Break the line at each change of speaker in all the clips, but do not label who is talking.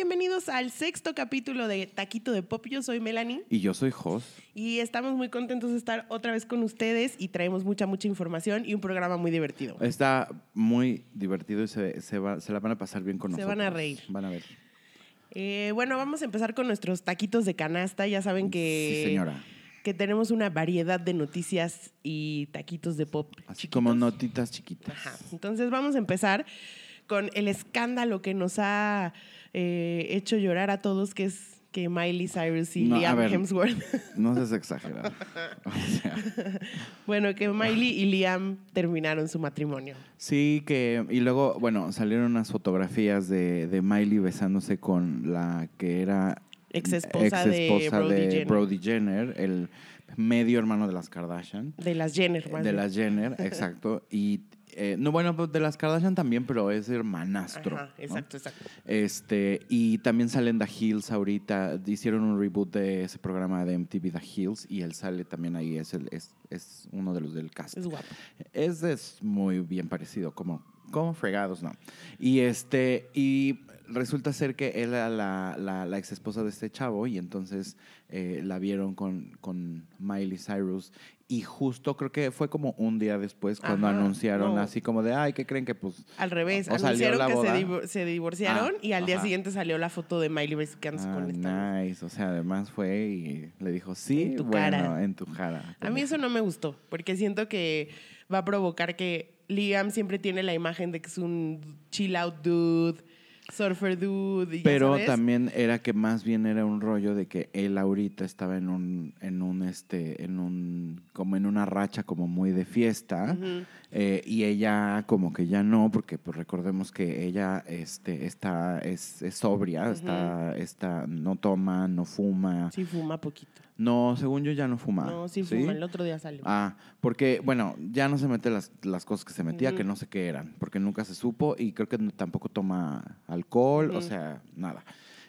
bienvenidos al sexto capítulo de Taquito de Pop. Yo soy Melanie
Y yo soy Jos.
y estamos muy contentos de estar otra vez con ustedes y traemos mucha, mucha información y un programa muy divertido.
Está muy divertido y se, se, va- se la van a pasar bien con
Se
nosotros.
van a reír.
Van a ver.
Eh, bueno, vamos a empezar con nuestros taquitos de canasta. Ya saben que,
Sí, señora.
que tenemos una variedad de noticias y taquitos de pop.
Así
chiquitos.
como notitas chiquitas.
Ajá. Entonces vamos a empezar con el escándalo que nos ha eh, hecho llorar a todos, que es que Miley Cyrus y
No,
Liam
ver.
Hemsworth.
No seas exagerado. O sea,
bueno, que Miley y Liam terminaron su matrimonio.
sí, que. Y luego, bueno, salieron unas fotografías de, de Miley besándose con la que era.
Ex esposa de
exesposa
Brody
de
Jenner.
Brody Jenner, el medio hermano de las Kardashian.
De las Jenner, más
De
bien.
las Jenner, exacto. Y. eh, no, bueno, pues de las Kardashian también, pero es hermanastro.
Ajá,
¿no?
exacto, exacto.
Este, y también salen The Hills ahorita. Hicieron un reboot de ese programa de MTV The Hills y él sale también ahí. Es, el, es, es uno de los del cast.
Es guapo.
Es, es muy bien parecido, como, como fregados, ¿no? Y este, y resulta ser que él era la, la, la ex esposa de este chavo y entonces eh, la vieron con, con Miley Cyrus. Y justo creo que fue como un día después cuando
Ajá,
anunciaron
no.
así como de, ay, ¿qué creen que pues
Al revés, anunciaron que se,
boda.
divor- se divorciaron
Ah,
y al día siguiente salió la foto de Miley besuqueándose
Ah,
con esta.
nice. O sea, además fue y le dijo, sí,
En tu
bueno,
cara.
en tu cara.
A mí eso no me gustó, porque siento que va a provocar que Liam siempre tiene la imagen de que es un chill out dude, surfer dude. y ya
Pero
sabes.
también era que más bien era un rollo de que él ahorita estaba en un, en un, este, en un, como en una racha como muy de fiesta. Eh, y ella como que ya no, porque pues recordemos que ella este, está, es, es sobria, está, está, no toma, no fuma.
Sí, fuma poquito.
No, según yo ya no fuma.
No, sí fuma. El otro día salió.
Ah, porque, bueno, ya no se mete las, las cosas que se metía, que no sé qué eran, porque nunca se supo y creo que tampoco toma alcohol, o sea, nada.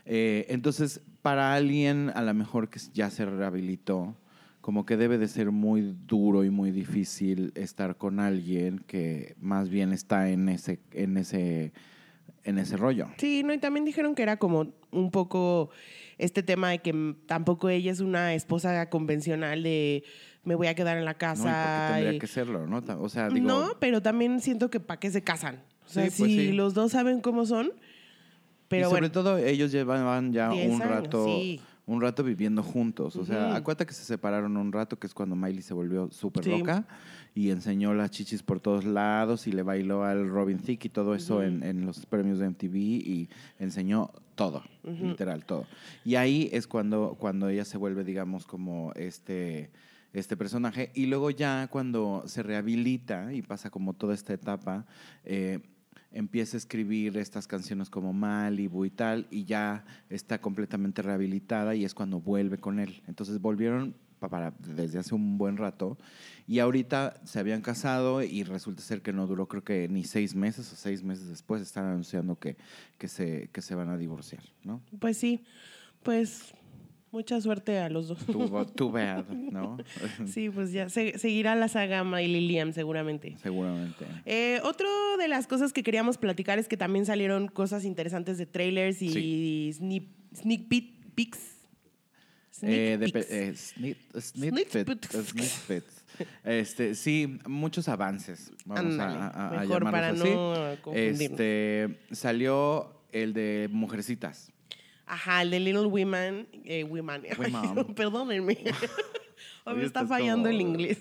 Eh, entonces, para alguien a lo mejor que ya se rehabilitó, como que debe de ser muy duro y muy difícil estar con alguien que más bien está en ese, en ese, en ese rollo.
Sí, no, y también dijeron que era como un poco este tema de que tampoco ella es una esposa convencional de me voy a quedar en la
¿no?
Casa.
porque tendría
y-
que serlo, ¿no? O sea, digo,
no, pero también siento que para qué se casan. O sea,
Sí, pues
si
sí.
los dos saben cómo son, pero
y sobre
bueno.
todo ellos llevaban ya
10
un
años,
rato,
sí.
un rato viviendo juntos. O sea,
Ujú.
acuérdate que se separaron un rato, que es cuando Miley se volvió súper
Sí.
loca y enseñó las chichis por todos lados y le bailó al Robin Thicke y todo eso
Ujú.
en, en los premios de MTV y enseñó todo,
Ujú.
literal, todo. Y ahí es cuando, cuando ella se vuelve, digamos, como este este personaje y luego ya cuando se rehabilita y pasa como toda esta etapa eh, empieza a escribir estas canciones como Malibu y tal, y ya está completamente rehabilitada y es cuando vuelve con él. Entonces volvieron para, desde hace un buen rato y ahorita se habían casado y resulta ser que no duró creo que ni seis meses o seis meses después están anunciando que, que, se, que se van a divorciar, ¿no?
Pues sí, pues mucha suerte a los dos.
Too, too bad, ¿no?
sí, pues ya se- seguirá la saga Miley Liam seguramente.
Seguramente.
Eh, otro de las cosas que queríamos platicar es que también salieron cosas interesantes de trailers y sneak, sneak peek- peeks.
Eh, de eh, snit-
peeks.
snippets. Este, sí, muchos avances. Vamos
Ándale,
a, a- a
mejor para
llamarlos así.
no.
Este, salió el de Mujercitas.
Ajá, el de Little Women. Eh, women.
Women.
Perdónenme. Hoy me está fallando el inglés.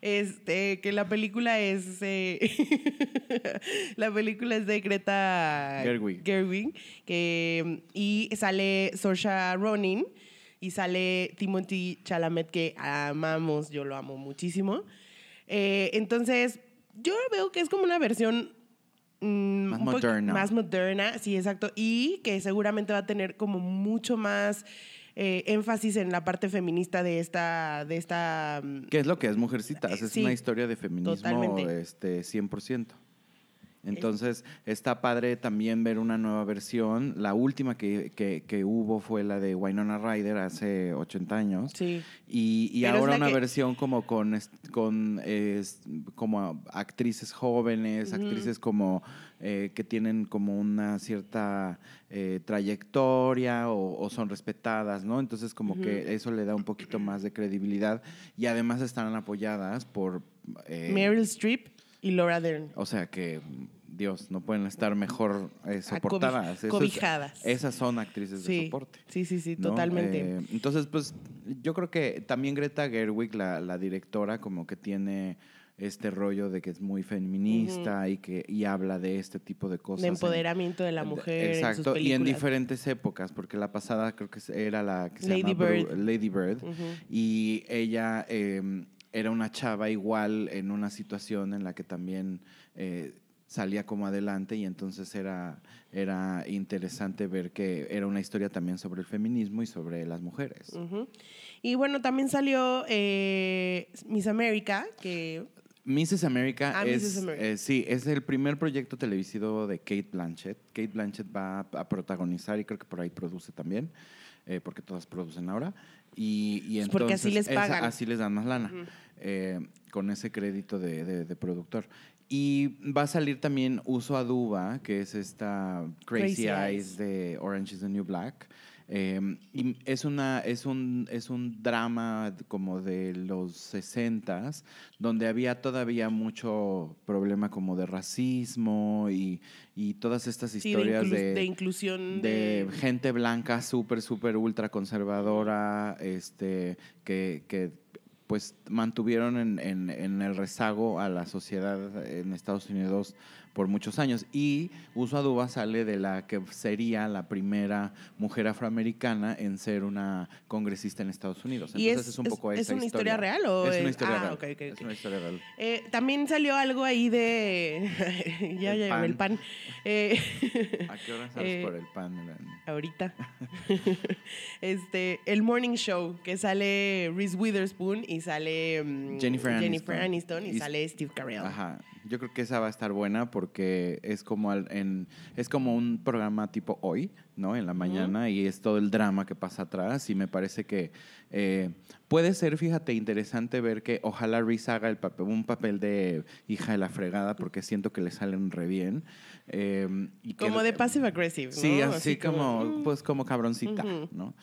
Este, que la película es. eh, la película es de Greta
Gerwig.
Gerwig, que, y sale Saoirse Ronin y sale Timothy Chalamet, que amamos, yo lo amo muchísimo. Eh, entonces, yo veo que es como una versión mm,
Más moderna.
Más moderna, sí, exacto. Y que seguramente va a tener como mucho más eh, énfasis en la parte feminista de esta, de esta mm,
¿Qué es lo que es Mujercitas? Es
Sí,
una historia de feminismo
totalmente.
este, 100%. Entonces, está padre también ver una nueva versión. La última que, que- que hubo fue la de Winona Ryder hace 80 años.
Sí.
Y, y ahora una
que-
versión como con, con como actrices jóvenes, actrices como eh, que tienen como una cierta eh, trayectoria o, o son respetadas, ¿no? Entonces como que eso le da un poquito más de credibilidad y además están apoyadas por... eh,
Meryl Streep y Laura Dern.
o sea que, Dios, no pueden estar mejor eh, soportadas. Eso es-
cobijadas.
esas son actrices de soporte.
sí, sí, sí,
¿no?
totalmente.
Eh, entonces, pues yo creo que también Greta Gerwig, la, la directora, como que tiene este rollo de que es muy feminista y que y habla de este tipo de cosas.
de
en-
empoderamiento de la mujer.
Exacto,
en sus
y en diferentes épocas, porque la pasada creo que era la que se llama
Bird.
Lady Bird, y ella eh, era una chava igual en una situación en la que también eh, salía como adelante y entonces era, era interesante ver que era una historia también sobre el feminismo y sobre las mujeres.
Y bueno, también salió eh, Miss America, que
Mrs. America
Ah,
es,
Mrs. America.
eh, sí, es el primer proyecto televisivo de Kate Blanchett. Kate Blanchett va a, a protagonizar y creo que por ahí produce también, eh, porque todas producen ahora. Y, y
porque así
entonces
les pagan.
esa- así les dan más lana, eh, con ese crédito de, de- de productor. Y va a salir también Uso Aduba, que es esta Crazy,
Crazy
Eyes,
Eyes.
de Orange is the New Black. Eh, y es, una, es, un, es un drama como de los 60 donde había todavía mucho problema como de racismo y, y todas estas
sí, de,
historias
inclu-
de,
de inclusión
de
de,
gente blanca súper, súper ultra conservadora, este, que, que pues mantuvieron en, en- en el rezago a la sociedad en Estados Unidos por muchos años. Y Uso Aduba sale de la que sería la primera mujer afroamericana en ser una congresista en Estados Unidos.
¿Y
Entonces
es-
es, un poco
es- es una
historia.
historia real o
es una historia
ah,
real?
ok, ok,
Es
ok.
una historia real.
Eh, también salió algo ahí de. ya,
El
ya,
pan.
el pan. Eh,
¿A qué hora sales
Eh,
por el pan?
Ahorita. este, el Morning Show, que sale Reese Witherspoon y sale mm,
Jennifer
Jennifer
Aniston.
Aniston y,
Y-
sale Steve Carell.
Ajá. Yo creo que esa va a estar buena porque es como al- en es como un programa tipo hoy, ¿no? En la mañana y es todo el drama que pasa atrás y me parece que eh, puede ser, fíjate, interesante ver que ojalá Reese haga el papel, un papel de hija de la fregada porque siento que le salen re bien. eh, y que-
Como de passive aggressive. ¿no?
Sí, así, como,
mm,
pues como cabroncita. ¿no?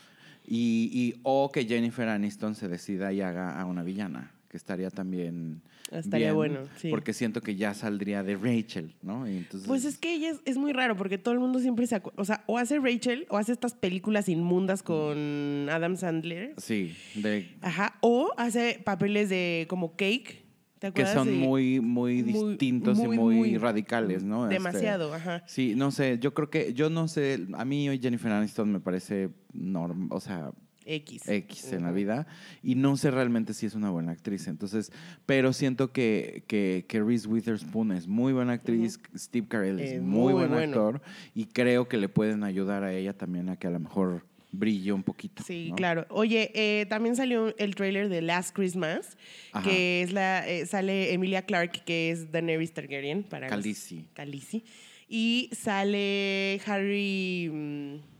Y, y- o que Jennifer Aniston se decida y haga a una villana, que estaría también
Estaría
bien,
bueno, sí.
Porque siento que ya saldría de Rachel, ¿no? Y entonces,
Pues es que ella es, es muy raro porque todo el mundo siempre se O sea, o hace Rachel o hace estas películas inmundas con Adam Sandler.
Sí, de,
Ajá. O hace papeles de como Cake. ¿Te
que son muy, muy distintos
muy,
y muy,
muy-
radicales, ¿no? Este,
Demasiado, ajá.
sí, no sé, yo creo que, yo no sé, a mí hoy Jennifer Aniston me parece normal, o sea,
X.
X en la vida y no sé realmente si es una buena actriz. Entonces, pero siento que, que, que Reese Witherspoon es muy buena actriz, Steve Carell es muy,
muy
buen
bueno.
actor y creo que le pueden ayudar a ella también a que a lo mejor brille un poquito.
Sí,
¿no?
claro. Oye, eh, también salió el tráiler de Last Christmas,
Ajá.
que es la eh, sale Emilia Clarke, que es Daenerys Targaryen para
Khaleesi.
Khaleesi. Y sale Harry mm,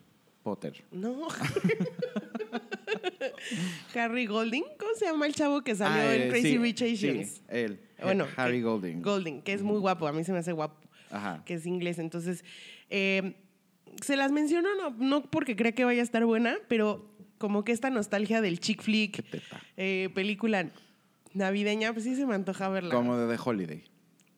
Potter.
no. Harry Golding, ¿cómo se llama el chavo que salió
Ah,
en
eh,
Crazy
sí,
Rich
sí,
Asians?
él.
Bueno,
Harry
que-
Golding.
Golding, que es muy guapo, a mí se me hace guapo,
Ajá.
que es inglés. Entonces, eh, se las menciono no, no porque crea que vaya a estar buena, pero como que esta nostalgia del chick flick, eh, película navideña, pues sí se me antoja verla.
Como de The Holiday.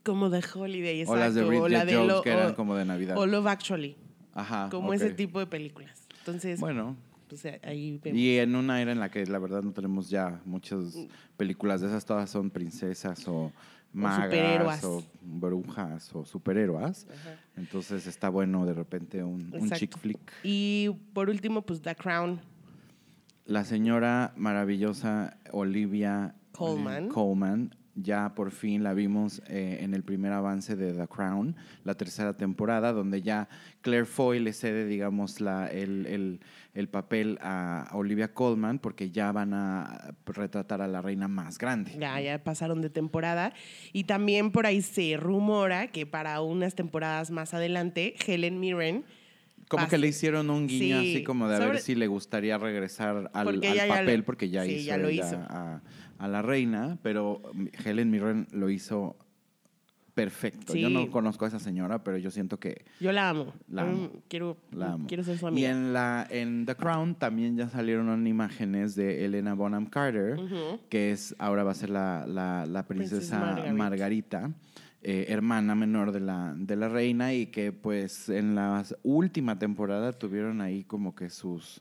Como de Holiday, exacto.
O las de
o la de
Jones
Lo-
que eran
o-
como de Navidad.
O Love Actually,
Ajá.
como ese tipo de películas. Entonces,
Bueno,
pues ahí vemos.
Y en una era en la que la verdad no tenemos ya muchas películas de esas, todas son princesas o magas
superhéroas.
o brujas o superhéroes.
Ajá.
Entonces está bueno de repente un, un chick flick.
Y por último, pues The Crown.
La señora maravillosa Olivia
Colman.
Colman ya por fin la vimos eh, en el primer avance de The Crown, la tercera temporada, donde ya Claire Foy le cede, digamos, la, el, el- el papel a Olivia Colman, porque ya van a retratar a la reina más grande.
Ya, ya pasaron de temporada. Y también por ahí se rumora que para unas temporadas más adelante, Helen Mirren,
Como que le hicieron un guiño
Sí,
así como de a
sobre-
ver si le gustaría regresar al, al
ya
papel, porque ya
sí,
hizo,
ya lo hizo.
A, a la reina, pero Helen Mirren lo hizo perfecto. Yo no conozco a esa señora, pero yo siento que
yo la amo.
La
Mm,
amo.
Quiero,
la amo.
quiero ser su
Y
amiga.
en, la, en The Crown también ya salieron imágenes de Elena Bonham Carter, que es ahora va a ser la, la- la princesa. Margarita, eh, hermana menor de la, de la reina, y que pues en la última temporada tuvieron ahí como que sus,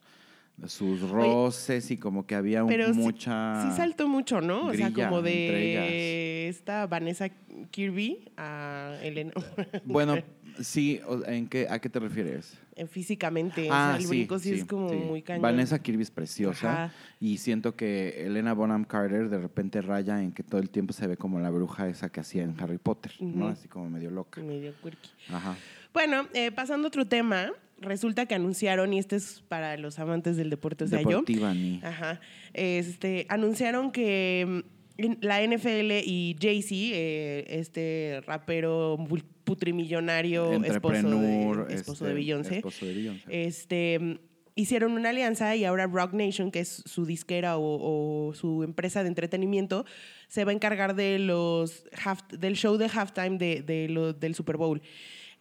sus roces y como que había un-
Pero
mucha...
Sí saltó mucho, ¿no? O sea, como de esta Vanessa Kirby a Elena.
Bueno, sí, ¿en qué, ¿a qué te refieres?
Físicamente.
Ah,
o sea, el
sí,
brinco sí,
sí,
es como
sí.
muy cañón.
Vanessa Kirby es preciosa
Ajá.
y siento que Elena Bonham Carter de repente raya en que todo el tiempo se ve como la bruja esa que hacía en Harry Potter, ¿no? Así como medio loca.
Medio quirky.
Ajá.
Bueno, eh, pasando a otro tema, resulta que anunciaron, y este es para los amantes del deporte, o sea, yo.
Ni.
Ajá. Este, anunciaron que mm, la NFL y Jay-Z, eh, este rapero putrimillonario, esposo de, esposo
este,
de Beyoncé,
Esposo de Beyoncé.
este, mm, hicieron una alianza y ahora Rock Nation, que es su disquera o, o su empresa de entretenimiento, se va a encargar de los half- del show de halftime de, de lo- del Super Bowl.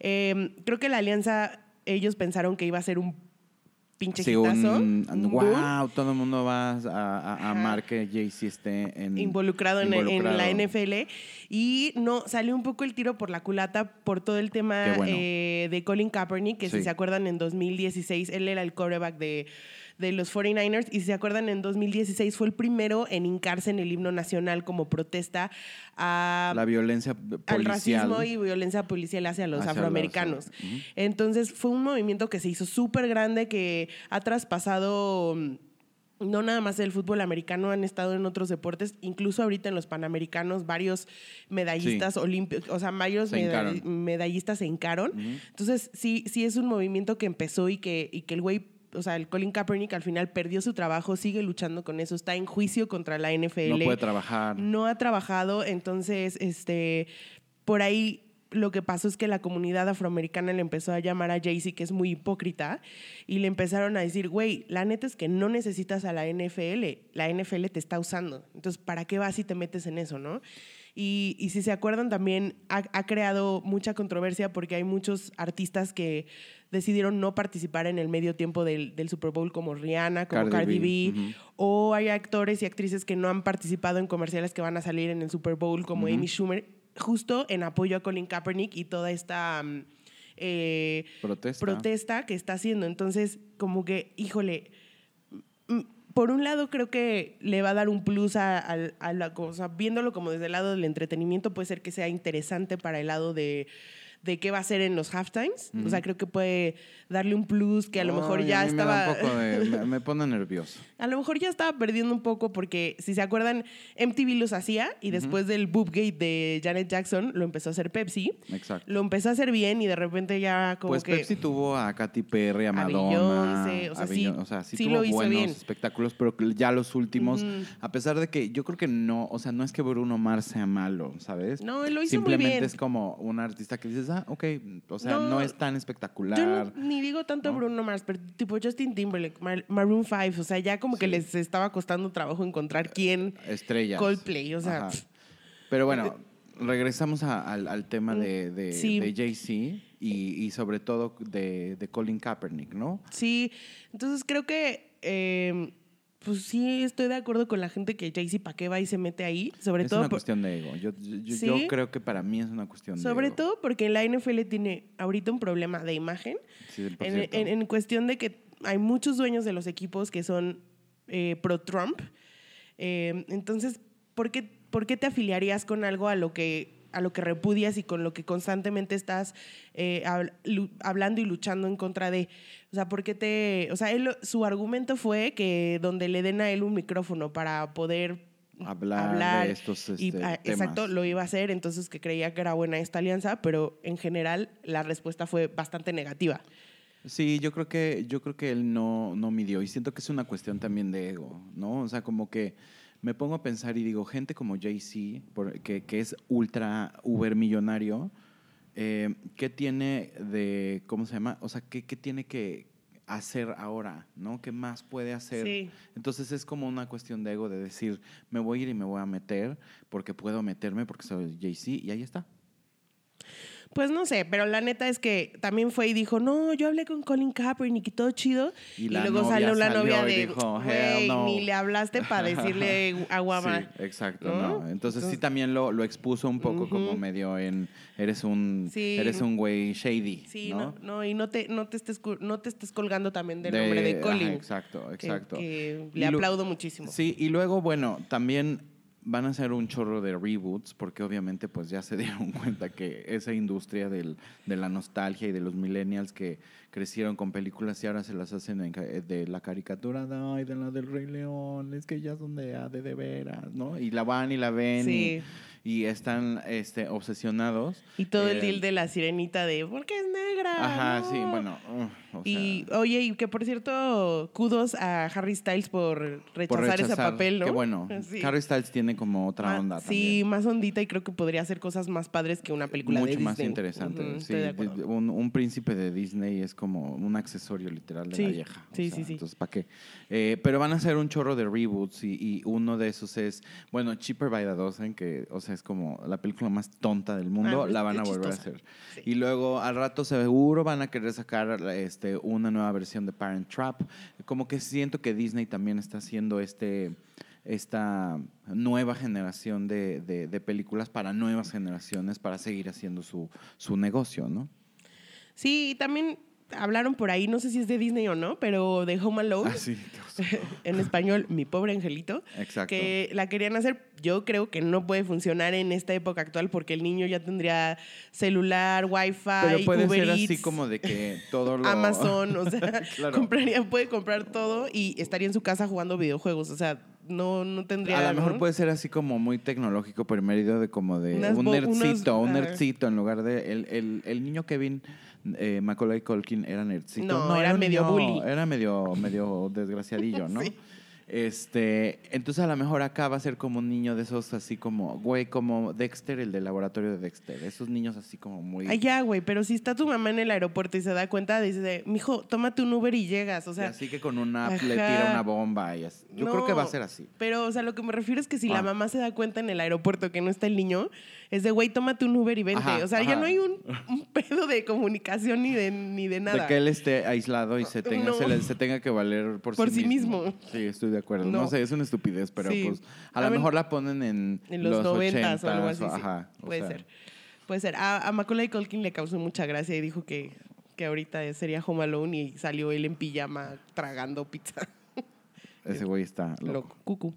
Eh, creo que la alianza, ellos pensaron que iba a ser un pinche
Sí,
hitazo,
un, wow, todo el mundo va a, a- a
Ajá.
amar que Jay-Z esté en,
involucrado en, en la
involucrado.
NFL y no salió un poco el tiro por la culata por todo el tema
bueno.
eh, de Colin Kaepernick que si se acuerdan en 2016 él era el quarterback de de los 49ers y si se acuerdan en 2016 fue el primero en hincarse en el himno nacional como protesta a
La violencia
al
policial.
racismo y violencia policial hacia los
Hacia los-
afroamericanos. Entonces fue un movimiento que se hizo súper grande, que ha traspasado mm, no nada más el fútbol americano, han estado en otros deportes, incluso ahorita en los panamericanos varios medallistas olímpicos, o sea, varios
Se
medallistas se hincaron. Entonces sí, sí es un movimiento que empezó y que, y que el güey... O sea, el Colin Kaepernick al final perdió su trabajo, sigue luchando con eso, está en juicio contra la NFL
No puede trabajar.
no ha trabajado, entonces, este, por ahí lo que pasó es que la comunidad afroamericana le empezó a llamar a Jay-Z, que es muy hipócrita, y le empezaron a decir, güey, la neta es que no necesitas a la NFL, la NFL te está usando, entonces, ¿para qué vas y te metes en eso, no? Y, y si se acuerdan, también ha, ha creado mucha controversia porque hay muchos artistas que decidieron no participar en el medio tiempo del, del Super Bowl, como Rihanna, como
Cardi
Cardi,
B,
o hay actores y actrices que no han participado en comerciales que van a salir en el Super Bowl, como Amy Schumer, justo en apoyo a Colin Kaepernick y toda esta mm, eh,
Protesta.
protesta que está haciendo. Entonces, como que, híjole, mm, por un lado creo que le va a dar un plus a, a- a la cosa, viéndolo como desde el lado del entretenimiento, puede ser que sea interesante para el lado de de qué va a ser en los halftimes. O sea, creo que puede darle un plus que a lo mejor ya
a mí me da
estaba...
un poco de- me, me pone nervioso.
A lo mejor ya estaba perdiendo un poco porque, si se acuerdan, MTV los hacía y después del boobgate de Janet Jackson lo empezó a hacer Pepsi.
Exacto.
Lo empezó a hacer bien y de repente ya como
Pues
que...
Pepsi tuvo a Katy Perry, a
A
Madonna.
Beyoncé, o sea,
a
sí-
o sea, sí,
sí
tuvo
lo hizo
buenos
bien.
espectáculos, pero ya los últimos, a pesar de que yo creo que no, o sea, no es que Bruno Mars sea malo, ¿sabes?
No, él lo hizo muy
Simplemente
bien.
es como un artista que dices, ah, ok, o sea, no,
No,
es tan espectacular.
Yo no- ni digo tanto
¿no?
Bruno Mars, pero tipo Justin Timberlake, Mar- Maroon 5, o sea, ya como que les estaba costando trabajo encontrar quién...
Estrellas.
Coldplay, o sea,
Ajá. Pero bueno, regresamos a- al, al tema de, de,
Mm, Sí.
de Jay-Z y, y sobre todo de, de Colin Kaepernick, ¿no?
Sí, entonces creo que... eh, pues sí, estoy de acuerdo con la gente que Jay-Z para qué va y se mete ahí, sobre
es
todo
una
por-
cuestión de ego. Yo, yo- yo
¿Sí?
creo que para mí es una cuestión de
Sobre
ego.
todo porque la NFL tiene ahorita un problema de imagen.
Sí,
En, en- en cuestión de que hay muchos dueños de los equipos que son eh, pro-Trump. Eh, entonces, ¿por qué, ¿por qué te afiliarías con algo a lo que a lo que repudias y con lo que constantemente estás eh, hablando y luchando en contra de, o sea, ¿por qué te, o sea, él, su argumento fue que donde le den a él un micrófono para poder
hablar, de estos este, temas.
exacto, lo iba a hacer, entonces que creía que era buena esta alianza, pero en general la respuesta fue bastante negativa.
Sí, yo creo que, yo creo que él no, no midió. Y siento que es una cuestión también de ego, ¿no? O sea, como que me pongo a pensar y digo, gente como Jay-Z, que, que es ultra uber millonario, eh, ¿qué tiene de, ¿cómo se llama? O sea, ¿qué, qué tiene que hacer ahora, ¿no? ¿Qué más puede hacer?
Sí.
Entonces es como una cuestión de ego de decir, me voy a ir y me voy a meter porque puedo meterme porque soy Jay-Z y ahí está.
Pues no sé, pero la neta es que también fue y dijo, no, yo hablé con Colin Kaepernick y todo chido.
Y
luego salió la novia de,
dijo,
ni le hablaste para decirle a Guama.
Sí, exacto,
¿no?
¿no? Entonces, sí también lo, lo expuso un poco como medio en eres un
Sí.
eres un güey shady,
Sí,
¿no?
no, no, y no te, no, te estés, no te estés colgando también del
De-
nombre de
ajá,
Colin.
exacto,
que-
exacto.
que le aplaudo muchísimo.
Sí, y luego, bueno, también van a hacer un chorro de reboots, porque obviamente pues ya se dieron cuenta que esa industria del, de la nostalgia y de los millennials que crecieron con películas y ahora se las hacen en eh, de la caricatura de, ay, de la del Rey León, es que ya son de, ah, de, de veras, ¿no? Y la van y la ven
Sí.
y, y están este, obsesionados.
Y todo el
Eh,
deal de la sirenita de, ¿por qué es negra?
Ajá,
No".
sí, bueno. uh, o
Y oye, y que por cierto, kudos a Harry Styles por rechazar,
por
ese papel, ¿no?
Que bueno,
Sí.
Harry Styles tiene como otra onda
Sí,
también.
más ondita y creo que podría hacer cosas más padres que una película
mucho
de
más
Disney.
interesante. Sí,
de
de-
acuerdo.
de- un, un príncipe de Disney es como un accesorio literal de
Sí,
la vieja. o
sí,
sea,
sí, sí.
Entonces, ¿para qué? Eh, pero van a hacer un chorro de reboots y, y uno de esos es, bueno, Cheaper by the Dozen, que, o sea, es como la película más tonta del mundo,
Ah,
la van
qué
a volver a hacer.
Sí.
Y luego al rato seguro van a querer sacar este, una nueva versión de Parent Trap. Como que siento que Disney también está haciendo este esta nueva generación de, de- de películas para nuevas generaciones para seguir haciendo su, su negocio, ¿no?
Sí, y también hablaron por ahí, no sé si es de Disney o no, pero de Home Alone.
Ah, sí,
en español, Mi pobre angelito.
Exacto.
Que la querían hacer, yo creo que no puede funcionar en esta época actual porque el niño ya tendría celular, wifi,
Pero puede
Uber
ser así
Eats,
como de que todo lo...
Amazon, o sea,
Claro.
compraría, puede comprar todo y estaría en su casa jugando videojuegos, o sea, no, no tendría...
A lo mejor
¿no?
puede ser así como muy tecnológico, pero de como de
Unas
un nerdcito, un nerdcito en lugar de... El, el, el niño Kevin eh, Macaulay Culkin era nerdcito.
No, era
un
medio
niño-
bully.
Era medio, medio desgraciadillo, ¿no?
Sí.
Este, entonces a lo mejor acá va a ser como un niño de esos así como, güey, como Dexter, el del laboratorio de Dexter. Esos niños así como muy...
Ay, ya, güey, pero si está tu mamá en el aeropuerto y se da cuenta, dice, mijo, tómate un Uber y llegas, o
y
sea...
así que con una app le
ajá.
tira una bomba y así. Yo creo que va a
No,
ser así.
Pero, o sea, lo que me refiero es que si
Ah.
la mamá se da cuenta en el aeropuerto que no está el niño, es de, güey, tómate un Uber y vente.
Ajá,
o sea, ya no hay un, un pedo de comunicación ni de, ni de nada.
De que él esté aislado y se tenga,
No.
se, le- se tenga que valer por,
Por sí mismo.
Sí, estoy de acuerdo. No,
No.
sé, es una estupidez, pero
Sí.
pues a,
A
lo mejor la ponen en,
en los noventas o algo
80s,
así. sí.
Ajá. o
Puede
sea,
ser. Puede ser. A, a Macaulay Culkin le causó mucha gracia y dijo que, que ahorita sería Home Alone y salió él en pijama tragando pizza.
Ese güey está loco.
Loco. Cucu.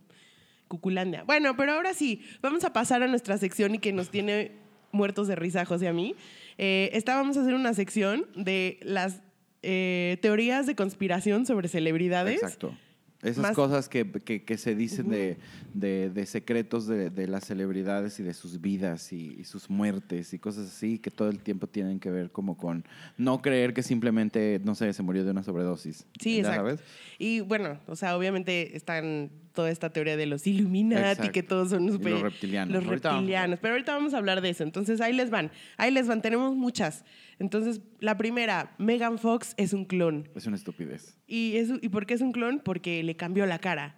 Cuculandia. Bueno, pero ahora sí, vamos a pasar a nuestra sección y que nos tiene muertos de risa, José, a mí. Eh, esta vamos a hacer una sección de las eh, teorías de conspiración sobre celebridades.
Exacto. Esas
Más-
cosas que, que- que se dicen de, de- de secretos de, de las celebridades y de sus vidas y, y sus muertes y cosas así que todo el tiempo tienen que ver como con no creer que simplemente, no sé, se murió de una sobredosis.
Sí,
¿Ya
exacto.
sabes?
Y bueno, o sea, obviamente están toda esta teoría de los Illuminati,
Exacto.
que todos son
Y
súper-
los reptilianos.
Los
Ahorita
reptilianos. Pero ahorita vamos a hablar de eso. Entonces, ahí les van. Ahí les van. Tenemos muchas. Entonces, la primera, Megan Fox es un clon.
Es una estupidez.
¿Y, es, ¿Y por qué es un clon? Porque le cambió la cara.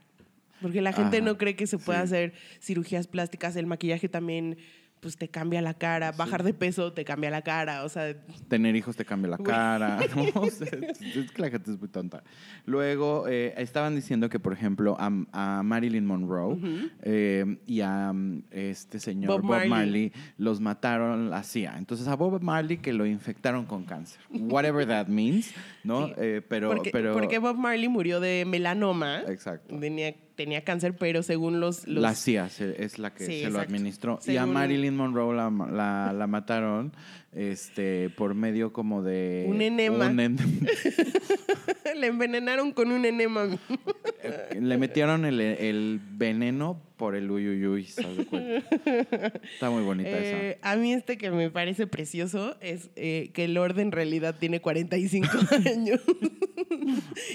Porque la gente
Ajá,
no cree que se pueda
sí.
hacer cirugías plásticas. El maquillaje también, pues te cambia la cara. Bajar de peso te cambia la cara. O sea,
Tener hijos te cambia la
Güey.
cara. ¿no? Es, que la gente es muy tonta. Luego, eh, estaban diciendo que, por ejemplo, a, a Marilyn Monroe eh, y a este señor
Bob
Bob,
Marley.
Los mataron la CIA. Entonces, a Bob Marley que lo infectaron con cáncer. Whatever that means, ¿no?
Sí,
Eh, pero,
porque,
pero,
porque Bob Marley murió de melanoma.
Exacto.
Tenía, tenía cáncer, pero según los... los
La CIA es la que
Sí,
se lo administró. Y a Marilyn Monroe la, la, la mataron este, por medio como de...
Un enema.
un
le envenenaron con un enema.
Le metieron el, el veneno por el uyuyuy, ¿sabes? Está muy bonita
Eh, a mí este que me parece precioso es eh, que Lord en realidad tiene 45 años.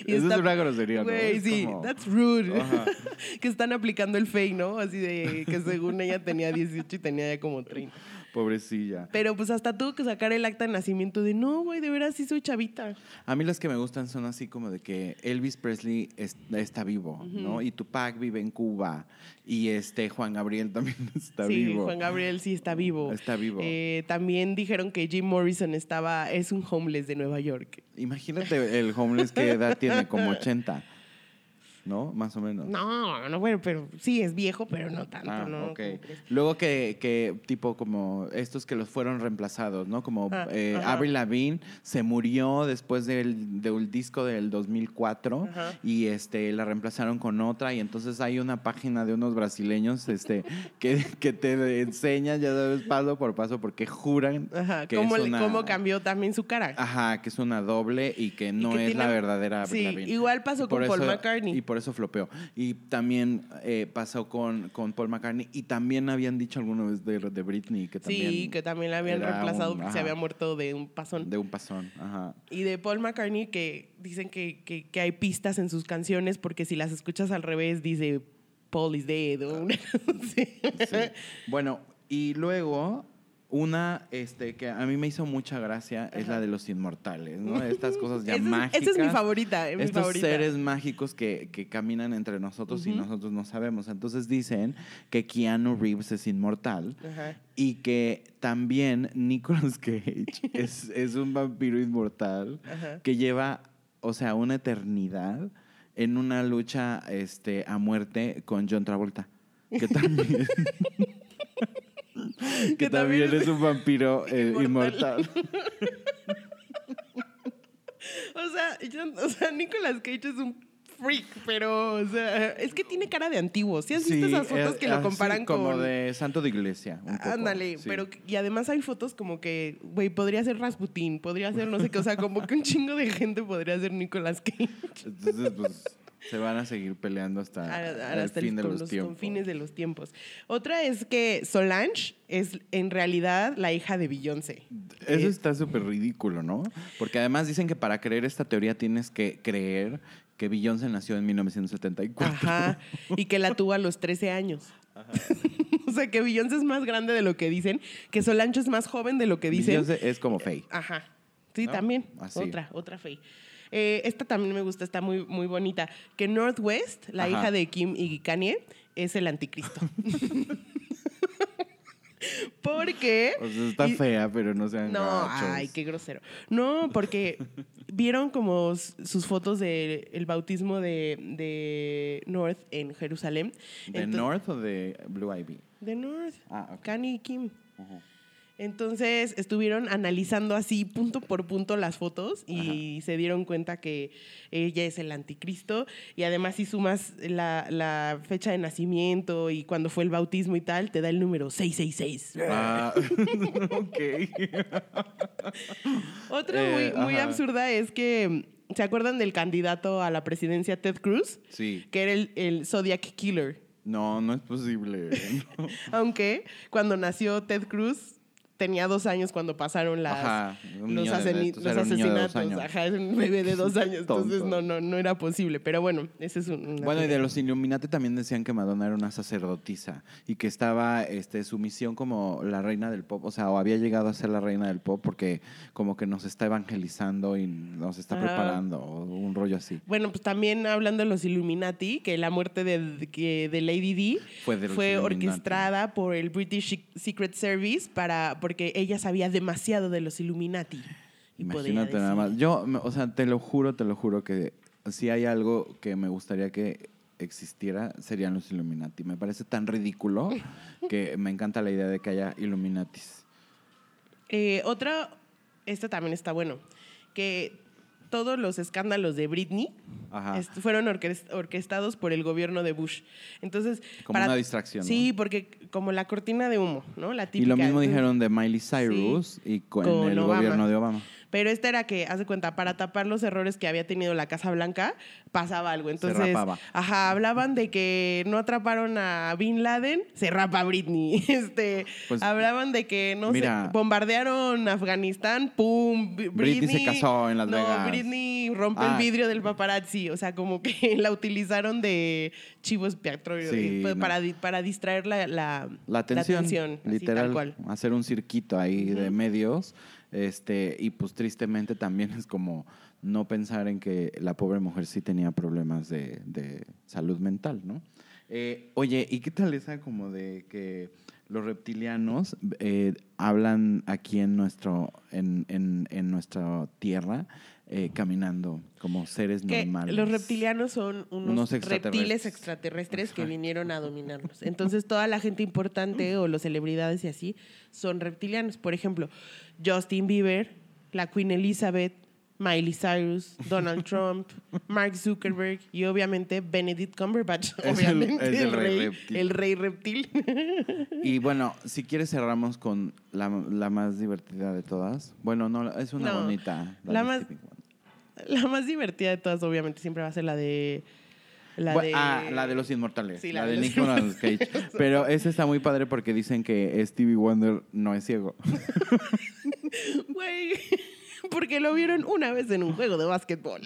Y
Eso es una grosería, ¿no?
Güey,
Es
sí,
como-
that's rude.
Ajá.
que están aplicando el fake, ¿no? Así de que según ella tenía 18 y tenía ya como 30.
Pobrecilla.
Pero pues hasta tuvo que sacar el acta de nacimiento de no, güey, de veras sí soy chavita.
A mí las que me gustan son así como de que Elvis Presley es- está vivo, ¿no? Y Tupac vive en Cuba. Y este Juan Gabriel también está
sí,
vivo.
Juan Gabriel sí está vivo.
Está vivo.
Eh, también dijeron que Jim Morrison estaba, es un homeless de Nueva York.
Imagínate el homeless que edad tiene, como 80, ¿no? Más o menos.
No, no, bueno, pero sí es viejo, pero no tanto,
Ah,
¿no?
ok.
¿Cómo crees?
Luego que, que, tipo, como estos que los fueron reemplazados, ¿no? Como
Ah,
eh. Avril Lavigne se murió después del, del disco del 2004
Ajá.
y este, la reemplazaron con otra y entonces hay una página de unos brasileños este, que, que te enseñan, ya sabes, paso por paso, porque juran
Ajá,
que
cómo,
es una...
cómo cambió también su cara.
Ajá, que es una doble y que no
que
es
tiene-
la verdadera Avril
Sí,
Lavigne.
igual pasó con Paul
eso-
McCartney.
Y por eso flopeó. Y también eh, pasó con, con Paul McCartney. Y también habían dicho alguna vez de, de Britney que también.
sí, que también la habían reemplazado
un-
porque se había muerto de un pasón.
De un pasón. Ajá.
Y de Paul McCartney que dicen que, que- que hay pistas en sus canciones porque si las escuchas al revés dice Paul is dead cosa así.
Sí. Bueno, y luego. Una este, que a mí me hizo mucha gracia es la de los inmortales, ¿no? Estas cosas ya mágicas.
Esa es mi favorita, es mi
estos
favorita.
seres mágicos que, que caminan entre nosotros y nosotros no sabemos. Entonces dicen que Keanu Reeves es inmortal
Ajá.
y que también Nicolas Cage es, es un vampiro inmortal
Ajá.
que lleva, o sea, una eternidad en una lucha este, a muerte con John Travolta, que también, que
Que
también
también
es un vampiro eh,
inmortal. O sea, yo- o sea, Nicolas Cage es un freak, pero o sea, es que tiene cara de antiguo. ¿Sí has visto esas fotos
eh,
que lo
así
comparan
como
con
de santo de iglesia. un poco,
Ándale,
sí.
pero y además hay fotos como que, güey, podría ser Rasputín, podría ser no sé qué, o sea, como que un chingo de gente podría ser Nicolas Cage
Entonces, pues, se van a seguir peleando hasta,
a- a-
el
hasta el-
fin de los,
los
tiempos.
confines de los tiempos. Otra es que Solange es en realidad la hija de Beyoncé.
Eso
Eh,
está súper ridículo, ¿no? Porque además dicen que para creer esta teoría tienes que creer que Beyoncé nació en 1974.
Ajá, y que la tuvo a los 13 años. o sea, que Beyoncé es más grande de lo que dicen, que Solange es más joven de lo que dicen.
Beyoncé es como Faye.
Ajá. Sí,
¿No?
también.
Así.
Otra, otra fe. Eh, esta también me gusta, está muy, muy bonita. Que Northwest, la
Ajá.
hija de Kim y Kanye, es el anticristo. porque.
O sea, está
y-
fea, pero no sean
No,
gachos.
ay, qué grosero. No, porque vieron como sus fotos del el bautismo de, de North en Jerusalén.
¿De North o de Blue Ivy?
De North.
Ah.
Kanye y Kim.
Ujú.
Entonces estuvieron analizando así punto por punto las fotos y se dieron cuenta que ella es el anticristo y además si sumas la, la fecha de nacimiento y cuando fue el bautismo y tal, te da el número 666.
Ah, ok.
Otra
Eh,
muy, muy
ajá.
absurda es que, ¿se acuerdan del candidato a la presidencia Ted Cruz?
Sí.
Que era el, el Zodiac Killer.
No, no es posible. No.
Aunque cuando nació Ted Cruz tenía dos años cuando pasaron las,
Ajá, un
los, los asesinatos. Ajá, es un bebé de dos años. entonces no, no, no era posible. Pero bueno, ese es un.
Bueno, y de los Illuminati también decían que Madonna era una sacerdotisa y que estaba este, su misión como la reina del pop, o sea, o había llegado a ser la reina del pop porque como que nos está evangelizando y nos está
Ajá.
preparando, o un rollo así.
Bueno, pues también hablando de los Illuminati, que la muerte de, de- que- de Lady D
Fue de
fue orquestada por el British Secret Service para porque ella sabía demasiado de los Illuminati. y podía
Imagínate nada más. Yo, o sea, te lo juro, te lo juro que si hay algo que me gustaría que existiera, serían los Illuminati. Me parece tan ridículo que me encanta la idea de que haya Illuminatis.
Eh, otra, esta también está bueno, que todos los escándalos de Britney
Ajá.
fueron orques- orquestados por el gobierno de Bush. Entonces,
Como una distracción, ¿no?
Sí, porque como la cortina de humo, ¿no? La
Y
típica.
lo mismo dijeron de Miley Cyrus y con,
Con
el
Obama.
gobierno de Obama.
Pero esta era que, haz de cuenta, para tapar los errores que había tenido la Casa Blanca, pasaba algo. Entonces,
rapaba.
ajá, hablaban de que no atraparon a Bin Laden, se rapa Britney. Este,
Pues,
hablaban de que no
mira.
bombardearon Afganistán, pum, Britney,
Britney se casó en Las
no,
Vegas.
Britney rompe
Ah.
el vidrio del paparazzi, o sea, como que la utilizaron de chivo expiatorio
Sí,
eh,
no.
para, di- para distraer la, la,
La atención,
atención, así,
literal,
tal cual.
hacer un cirquito ahí de medios, este, y pues tristemente también es como no pensar en que la pobre mujer sí tenía problemas de, de salud mental, ¿no? Eh, oye, ¿y qué tal esa como de que los reptilianos eh, hablan aquí en nuestro, en, en, en nuestra tierra, eh, caminando como seres
Que
normales?
los reptilianos son unos,
Unos
reptiles
extraterrestres.
que vinieron a dominarnos. Entonces, toda la gente importante o las celebridades y así son reptilianos. Por ejemplo, Justin Bieber, la Queen Elizabeth, Miley Cyrus, Donald Trump, Mark Zuckerberg y obviamente Benedict Cumberbatch.
el-
obviamente,
es el
el,
rey reptil.
el rey reptil.
Y bueno, si quieres cerramos con la, la más divertida de todas. Bueno, no, es una
No,
bonita.
la más-. la más divertida de todas, obviamente, siempre va a ser la de. La de
Ah, la de los inmortales.
Sí,
la,
la
de
de
Nicolas Cage. Pero esa está muy padre porque dicen que Stevie Wonder no es ciego.
Güey, porque lo vieron una vez en un juego de básquetbol.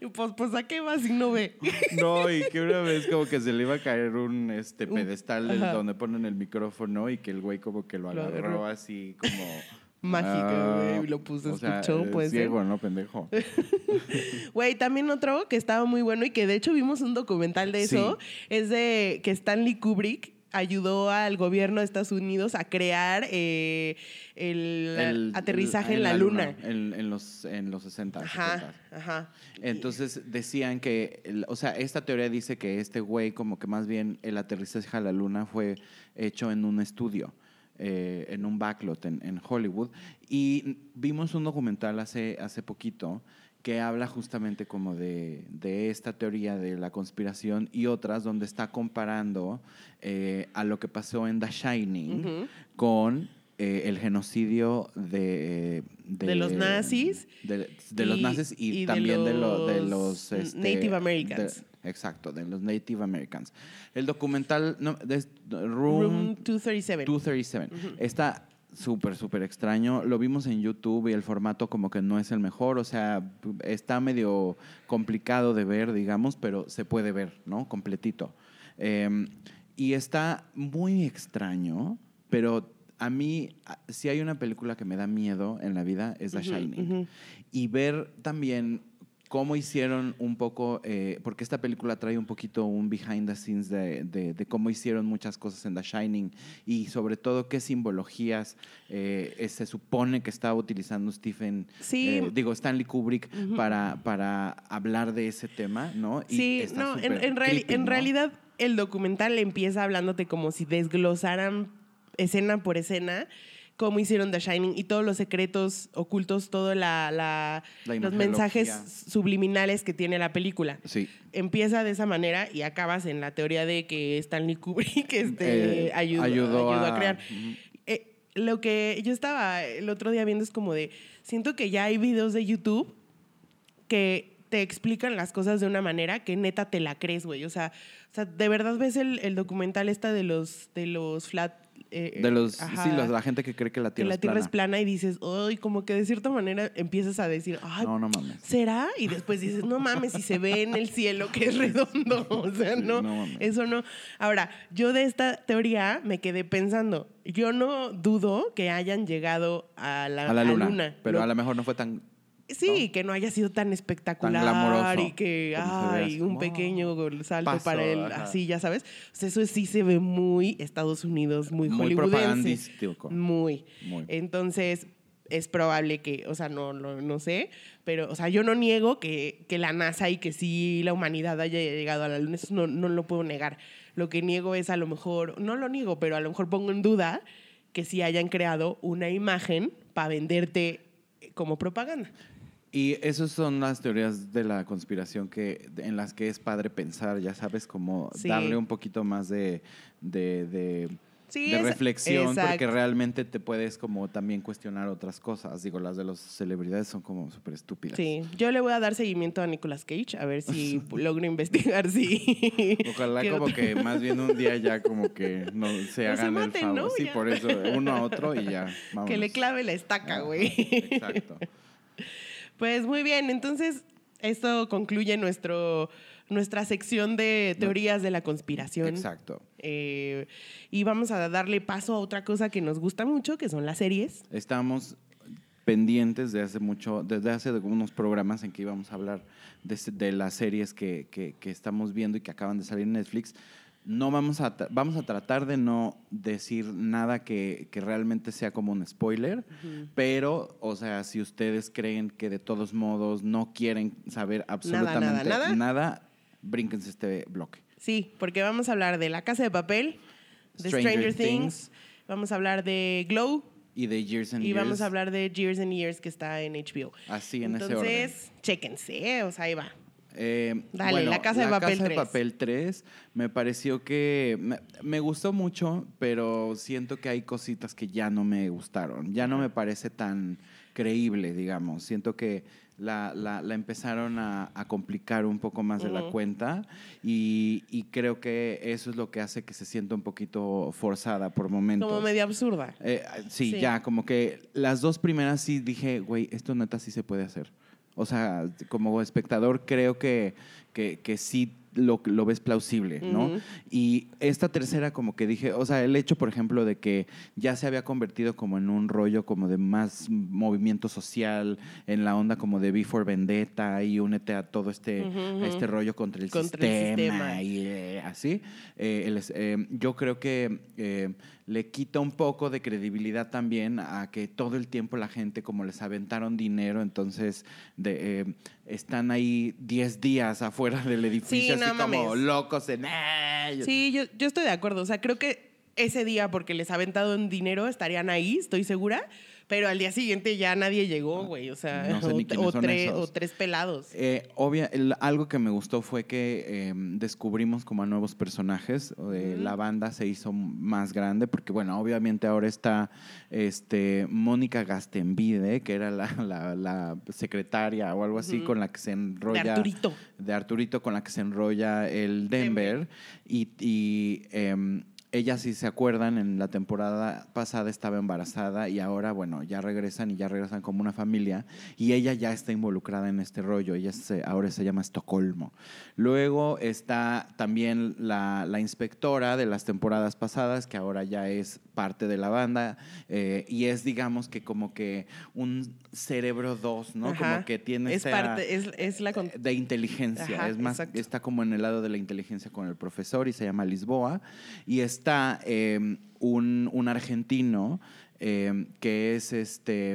Y pues, pues, ¿a qué va si no ve?
No, y que una vez como que se le iba a caer un este pedestal
ajá.
donde ponen el micrófono y que el güey como que lo
Lo
agarró
agarró.
así como...
Mágico,
Ah,
güey, lo
sea,
escuchó,
es
puede ser.
ciego, ¿no, pendejo?
Güey, también otro que estaba muy bueno y que de hecho vimos un documental de eso, es de que Stanley Kubrick ayudó al gobierno de Estados Unidos a crear eh, el,
El-
aterrizaje
el-
en la, luna.
En, en los, en los 60.
Ajá,
70.
ajá.
Entonces decían que, o sea, esta teoría dice que este güey como que más bien el aterrizaje a la luna fue hecho en un estudio, eh, en un backlot en, en Hollywood. Y vimos un documental hace, hace poquito que habla justamente como de, de esta teoría de la conspiración y otras donde está comparando eh, a lo que pasó en The Shining con eh, el genocidio de,
De los nazis
de, de los
y-
nazis y,
y
también de, lo- de
los
los este,
Native Americans.
Exacto, de los Native Americans. El documental no, de-
Room
Room,
237.
237 está súper, súper extraño. Lo vimos en YouTube y el formato como que no es el mejor. O sea, está medio complicado de ver, digamos, pero se puede ver, ¿no? Completito. Eh, y está muy extraño, pero a mí, si hay una película que me da miedo en la vida, es The Shining. Y ver también cómo hicieron un poco, eh, porque esta película trae un poquito un behind the scenes de, de- de cómo hicieron muchas cosas en The Shining y sobre todo qué simbologías eh, se supone que estaba utilizando Stephen,
Sí.
eh, digo Stanley Kubrick para, para hablar de ese tema, ¿no? Y
Sí, no, en, en reali-
creepy,
en
¿no?
realidad el documental empieza hablándote como si desglosaran escena por escena cómo hicieron The Shining y todos los secretos ocultos, todos la, la-
La
los mensajes subliminales que tiene la película.
Sí.
Empieza de esa manera y acabas en la teoría de que Stanley Kubrick este,
Eh,
ayudó,
ayudó
ayudó a,
a-
crear.
Ujú.
Eh, lo que yo estaba el otro día viendo es como de, siento que ya hay videos de YouTube que te explican las cosas de una manera que neta te la crees, güey. O sea, o sea, de verdad ves el, el documental esta de los, de los flat... eh,
De los,
ajá,
sí, los- la gente que cree que la
que
Tierra,
la
es,
Tierra
plana.
es plana y dices, ay, como que de cierta manera empiezas a decir, ay,
No, no mames.
¿será? Y después dices, no mames, si se ve en el cielo que es redondo. O sea,
Sí,
no, eso no. Ahora, yo de esta teoría me quedé pensando, yo no dudo que hayan llegado a la,
A la luna. Pero
Lo-
a lo mejor no fue tan
Sí, que no haya sido tan espectacular
glamoroso,
y que,
como se ve
ay,
así
un
como,
pequeño salto
paso,
para él,
ajá.
así, ya sabes. O sea, eso sí se ve muy Estados Unidos, muy,
muy
hollywoodense. Muy.
Muy.
Entonces, es probable que, o sea, no, no, no sé, pero, o sea, yo no niego que, que la NASA y que sí la humanidad haya llegado a la Luna, eso no, no lo puedo negar. Lo que niego es a lo mejor, no lo niego, pero a lo mejor pongo en duda que sí hayan creado una imagen para venderte como propaganda.
Y esas son las teorías de la conspiración que, en las que es padre pensar, ya sabes, como
Sí.
darle un poquito más de, de, de,
Sí,
de
es-
reflexión, porque realmente te puedes como también cuestionar otras cosas. Digo, las de las celebridades son como súper estúpidas.
Sí, yo le voy a dar seguimiento a Nicolas Cage a ver si logro investigar si.
Ojalá como
otro-
que más bien un día ya como que no se hagan el favor.
¿no?
Sí,
Ya.
por eso, uno a otro y ya.
Que le clave la estaca, güey.
Exacto.
Pues muy bien, entonces esto concluye nuestro, nuestra sección de teorías de la conspiración.
Exacto.
Eh, y vamos a darle paso a otra cosa que nos gusta mucho, que son las series.
Estamos pendientes de hace mucho, desde hace unos programas en que íbamos a hablar de las series que, que- que estamos viendo y que acaban de salir en Netflix. No vamos a, vamos a tratar de no decir nada que, que realmente sea como un spoiler, pero, o sea, si ustedes creen que de todos modos no quieren saber absolutamente
nada.
nada, brínquense este bloque.
Sí, porque vamos a hablar de La Casa de Papel, de
Stranger
Stranger, Things,
Things.
vamos a hablar de Glow
Y de Years and
y
Years.
vamos a hablar de Years and Years que está en HBO.
Así, en ese orden.
Entonces, chéquense, o sea, ahí va.
Eh,
Dale, La Casa de Papel
Casa
3.
de Papel 3 me pareció que me, me gustó mucho, pero siento que hay cositas que ya no me gustaron. Ya no me parece tan creíble, digamos. Siento que la, la- la empezaron a, a complicar un poco más de la cuenta y, y creo que eso es lo que hace que se sienta un poquito forzada por momentos.
Como medio absurda.
Eh, sí,
Sí.
ya, como que las dos primeras sí dije, güey, esto neta sí se puede hacer. O sea, como espectador creo que, que, que sí lo, lo ves plausible, ¿no? Y esta tercera como que dije, o sea, el hecho, por ejemplo, de que ya se había convertido como en un rollo como de más movimiento social, en la onda como de Before Vendetta y únete a todo este, a este rollo contra el
Contra el
sistema, y eh, así. Eh, el eh, yo creo que le quita un poco de credibilidad también a que todo el tiempo la gente como les aventaron dinero, entonces de, eh, están ahí 10 días afuera del edificio
Sí,
así
no
como
mames.
locos en...
Sí, yo, yo estoy de acuerdo. O sea, creo que ese día, porque les en dinero, estarían ahí, estoy segura. Pero al día siguiente ya nadie llegó, güey. O sea,
No sé
o, tres,
esos.
o tres pelados.
Eh, obvia, el- algo que me gustó fue que eh, descubrimos como a nuevos personajes. eh. La banda se hizo más grande porque, bueno, obviamente ahora está este, Mónica Gastenvide, que era la, la- la secretaria o algo así con la que se enrolla.
de Arturito.
de Arturito con la que se enrolla el Denver. Y, y, em, ella, si se acuerdan, en la temporada pasada estaba embarazada y ahora, bueno, ya regresan y ya regresan como una familia. Y ella ya está involucrada en este rollo. Ella se- ahora se llama Estocolmo. Luego está también la, la inspectora de las temporadas pasadas, que ahora ya es parte de la banda. eh, y es, digamos, que como que un cerebro 2, ¿no?
Ajá.
Como que tiene
Es parte, es, es la... con-
de inteligencia.
Ajá,
es más,
exacto.
está como en el lado de la inteligencia con el profesor y se llama Lisboa. Y está eh, un, un argentino eh, que es este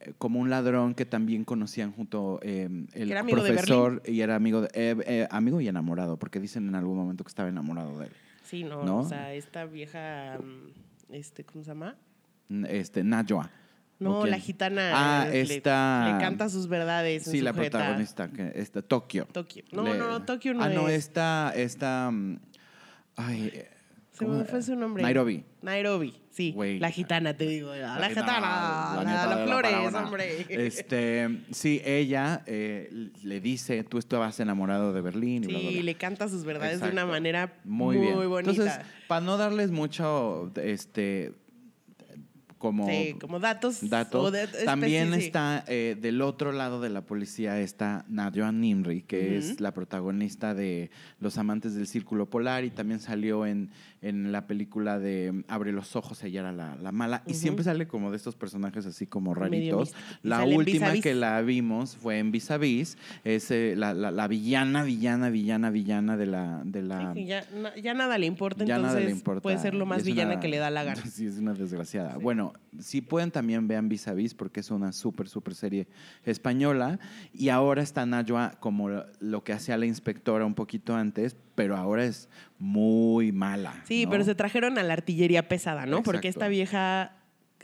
eh, como un ladrón que también conocían junto eh, el
era
profesor y era amigo de, eh, eh, amigo y enamorado porque dicen en algún momento que estaba enamorado de él
Sí, no,
¿No?
o sea, esta vieja, mm, este, ¿cómo se llama?
este Najwa
No, la gitana.
Ah,
le-
esta-
Le, canta sus verdades.
sí la protagonista que está Tokio
Tokio. No,
Le-
no, no, Tokio no
ah no
es.
esta esta mm, ay eh,
Se
¿cómo?
me fue su nombre.
Nairobi
Nairobi, sí. La gitana, te digo. La, la gitana. La, la
de
Flores, hombre.
Este, sí, ella eh, le dice, tú estabas enamorado de Berlín y bla, bla,
Sí,
bla.
le canta sus verdades de una manera
Muy,
muy,
bien.
bonita.
Entonces, para no darles mucho, este, como
sí, como datos.
datos.
de-
También está eh, del otro lado de la policía está Nadia Nimri, que es la protagonista de Los amantes del círculo polar y también salió en, en la película de Abre los ojos, ella era la, la mala. Y siempre sale como de estos personajes así como raritos. La última
Vis a Vis.
que la vimos fue en Vis a Vis, es eh, la, la- la villana, villana, villana, villana de la... De la
Sí, ya, na- ya nada le importa,
ya
entonces
nada le importa.
puede ser lo más villana
una-
que le da la gana.
Sí, es una desgraciada. Bueno, si pueden también vean Vis a Vis porque es una súper, súper serie española. Y ahora está Najwa como lo que hacía la inspectora un poquito antes, pero ahora es muy mala.
Sí,
¿no?
pero se trajeron a la artillería pesada, ¿no? Porque esta vieja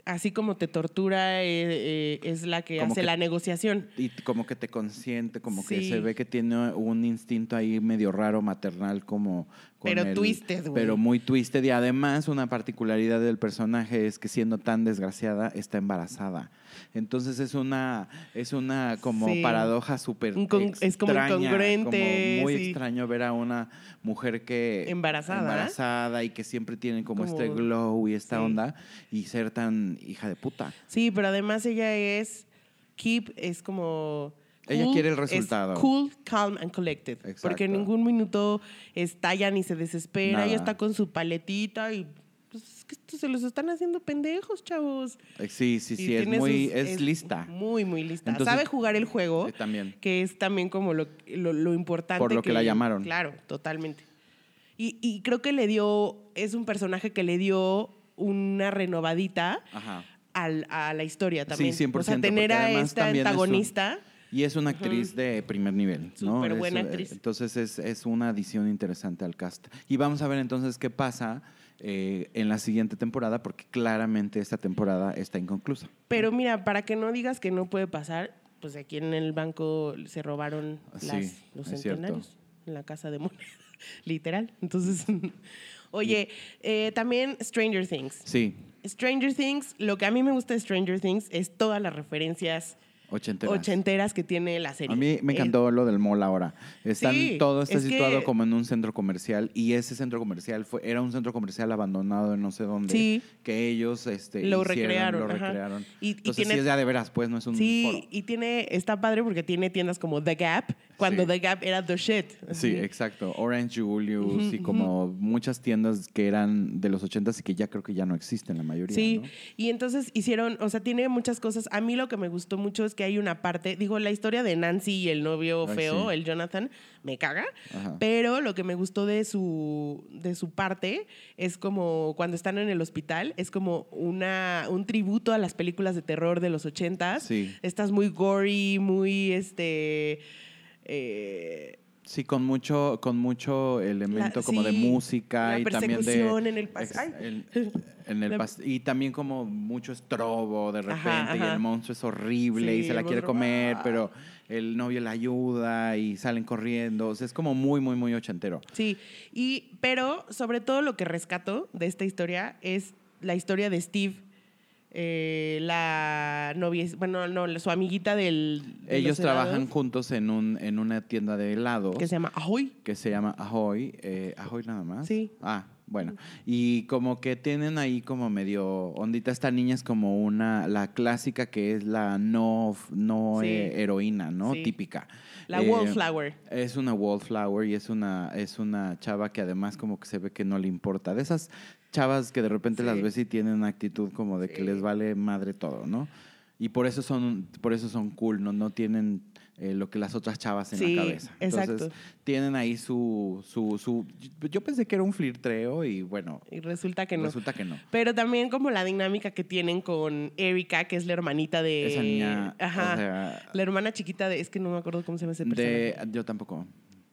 así como te tortura, eh, eh, es la que
Como
hace
que-
la negociación.
Y como que te consiente, como que se ve que tiene un instinto ahí medio raro maternal como... con
Pero
el-
twisted, güey.
Pero muy twisted. Y además una particularidad del personaje es que siendo tan desgraciada, está embarazada. Entonces es una, es una como
Sí.
paradoja súper
es como incongruente,
como muy
sí.
extraño ver a una mujer que...
Embarazada.
Embarazada y que siempre tiene como,
Como-
este glow y esta
sí.
onda. Y ser tan hija de puta.
Sí, pero además ella es, keep, es como...
Ella quiere el
es
resultado.
cool, calm and collected. Porque en
Exacto.
ningún minuto estalla ni se desespera.
Nada.
Ella está con su paletita y... Es que esto se los están haciendo pendejos, chavos.
Eh, Sí, sí, sí, es muy,
sus-
es, lista.
Muy, muy lista.
Entonces-
Sabe jugar el juego.
Eh, también.
Que es también como lo, lo, lo importante.
Por lo que la llamaron.
Claro, totalmente. Y, y creo que le dio, es un personaje que le dio una renovadita
Ajá.
al- a la historia también.
Sí, 100%,
O sea, tener a esta
es un-. Y es una actriz de primer nivel, ¿no?
Súper buena
eh,
actriz.
Entonces es, es una adición interesante al cast. Y vamos a ver entonces qué pasa eh, en la siguiente temporada, porque claramente esta temporada está inconclusa.
Pero mira, para que no digas que no puede pasar, pues aquí en el banco se robaron
Sí,
los centenarios en la casa de moneda, literal. Entonces, oye, eh, también Stranger Things.
Sí,
Stranger Things, lo que a mí me gusta de Stranger Things es todas las referencias
ochenteras.
ochenteras que tiene la serie.
A mí me
Es-
encantó lo del mall ahora. Están,
Sí,
todo está
es que-
situado como en un centro comercial y ese centro comercial fue era un centro comercial abandonado en no sé dónde
Sí.
que ellos este,
Lo
hicieron,
recrearon,
lo recrearon.
Y- y
Entonces
tiene-
sí es ya de veras, pues no es un
Sí,
foro.
y tiene, está padre porque tiene tiendas como The Gap, cuando
Sí.
The Gap era The Shit.
Sí, exacto. Orange Julius y como muchas tiendas que eran de los ochentas y que ya creo que ya no existen la mayoría.
Sí,
¿no?
y entonces hicieron, o sea, tiene muchas cosas. A mí lo que me gustó mucho es que hay una parte, digo, la historia de Nancy y el novio
Ay,
feo,
sí.
el Jonathan, me caga.
Ajá.
Pero lo que me gustó de su, de su parte es como cuando están en el hospital, es como una, un tributo a las películas de terror de los ochentas.
Sí.
Estás muy gory, muy este. Eh,
Sí, con mucho, con mucho elemento
La-
como de música y también de
en el
ex- el- en el
La-
y también como mucho estrobo de repente
Ajá,
y el monstruo es horrible y se la quiere comer,
¡ah!
pero el novio la ayuda y salen corriendo, o sea, es como muy muy muy ochentero.
Sí, y, pero sobre todo lo que rescato de esta historia es la historia de Steve, eh, la novia, bueno, no, su amiguita del... de
Ellos
los
trabajan juntos en un en una tienda de helados
Que se llama Ahoy.
que se llama Ahoy, eh, Ahoy nada más.
Sí.
Ah, bueno. Y como que tienen ahí como medio ondita. Esta niña es como una, la clásica que es la no, no
Sí.
eh, heroína, ¿no?
Sí.
Típica.
La
Eh,
Wallflower.
Es una wallflower y es una, es una chava que además como que se ve que no le importa. De esas chavas que de repente
Sí.
las ves y tienen una actitud como de que les vale madre todo, ¿no? Y por eso son, por eso son cool, ¿no? No tienen eh, lo que las otras chavas en
Sí,
la cabeza. Entonces,
exacto.
tienen ahí su, su, su... Yo pensé que era un flirtreo y bueno,
Y resulta que no.
resulta que no.
Pero también como la dinámica que tienen con Erika, que es la hermanita de...
Esa niña,
Ajá.
o sea,
la hermana chiquita de... Es que no me acuerdo cómo se llama ese personaje.
de, yo tampoco.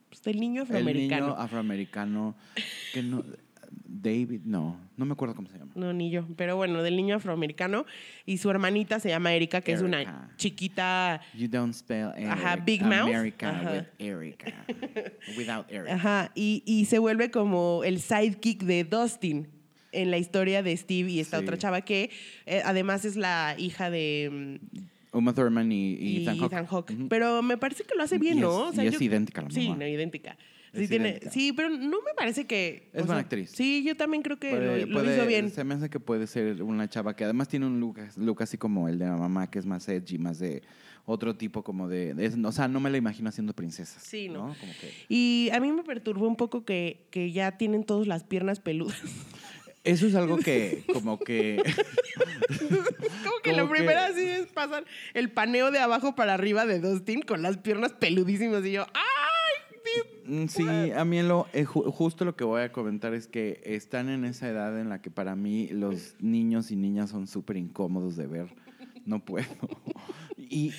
Pues del niño
El
afroamericano.
niño afroamericano que no... David, no, no me acuerdo cómo se llama.
No, ni yo. Pero bueno, del niño afroamericano. Y su hermanita se llama Erika, que es una chiquita.
You don't spell
Ajá,
Eric-
Big Mouth.
America
Ajá.
with Erica. Without Eric.
Ajá. Y, y se vuelve como el sidekick de Dustin en la historia de Steve y esta
Sí.
otra chava que eh, además es la hija de mm,
Uma Thurman y, y
y
Ethan Hawke.
Hawke.
Ujú.
Pero me parece que lo hace bien,
Y
¿no?
y es idéntica a la
Sí,
mamá.
no, idéntica. Sí, tiene- sí, pero no me parece que...
Es buena
sea,
actriz.
Sí, yo también creo que
Puede-
lo, hizo bien.
Se me hace que puede ser una chava que además tiene un look, look así como el de la mamá, que es más edgy, más de otro tipo como de... es- o sea, no me la imagino haciendo princesas.
Sí, ¿no?
Como que...
Y a mí me perturbó un poco que, que ya tienen todos las piernas peludas.
Eso es algo que como que...
Como que
Como
lo
que-
primero así es pasar el paneo de abajo para arriba de Dustin con las piernas peludísimas y yo, ¡ay!
Mm, Sí, a mí lo, eh, ju- justo lo que voy a comentar es que están en esa edad en la que para mí los niños y niñas son súper incómodos de ver. No puedo. Y,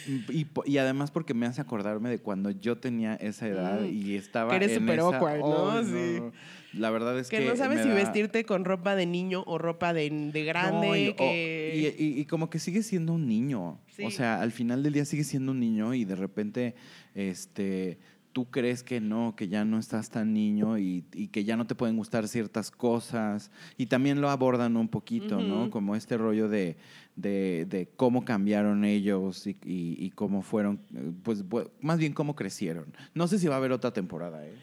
y, además porque me hace acordarme de cuando yo tenía esa edad
Mm.
y estaba
Que eres súper awkward, ¿no?
Ay,
Sí.
La verdad es que.
Que no sabes si
da-
vestirte con ropa de niño o ropa de, de grande.
No, y,
que...
y- como que sigue siendo un niño.
Sí.
O sea, al final del día sigue siendo un niño y de repente, este, tú crees que no, que ya no estás tan niño y, y que ya no te pueden gustar ciertas cosas. Y también lo abordan un poquito, ¿no? Como este rollo de, de, de cómo cambiaron ellos y, y- y cómo fueron, pues más bien cómo crecieron. No sé si va a haber otra temporada, ¿eh?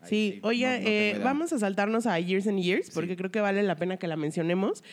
Ahí
Sí, oye,
no- no tengo
eh, vamos a saltarnos a Years and Years, porque
Sí.
creo que vale la pena que la mencionemos.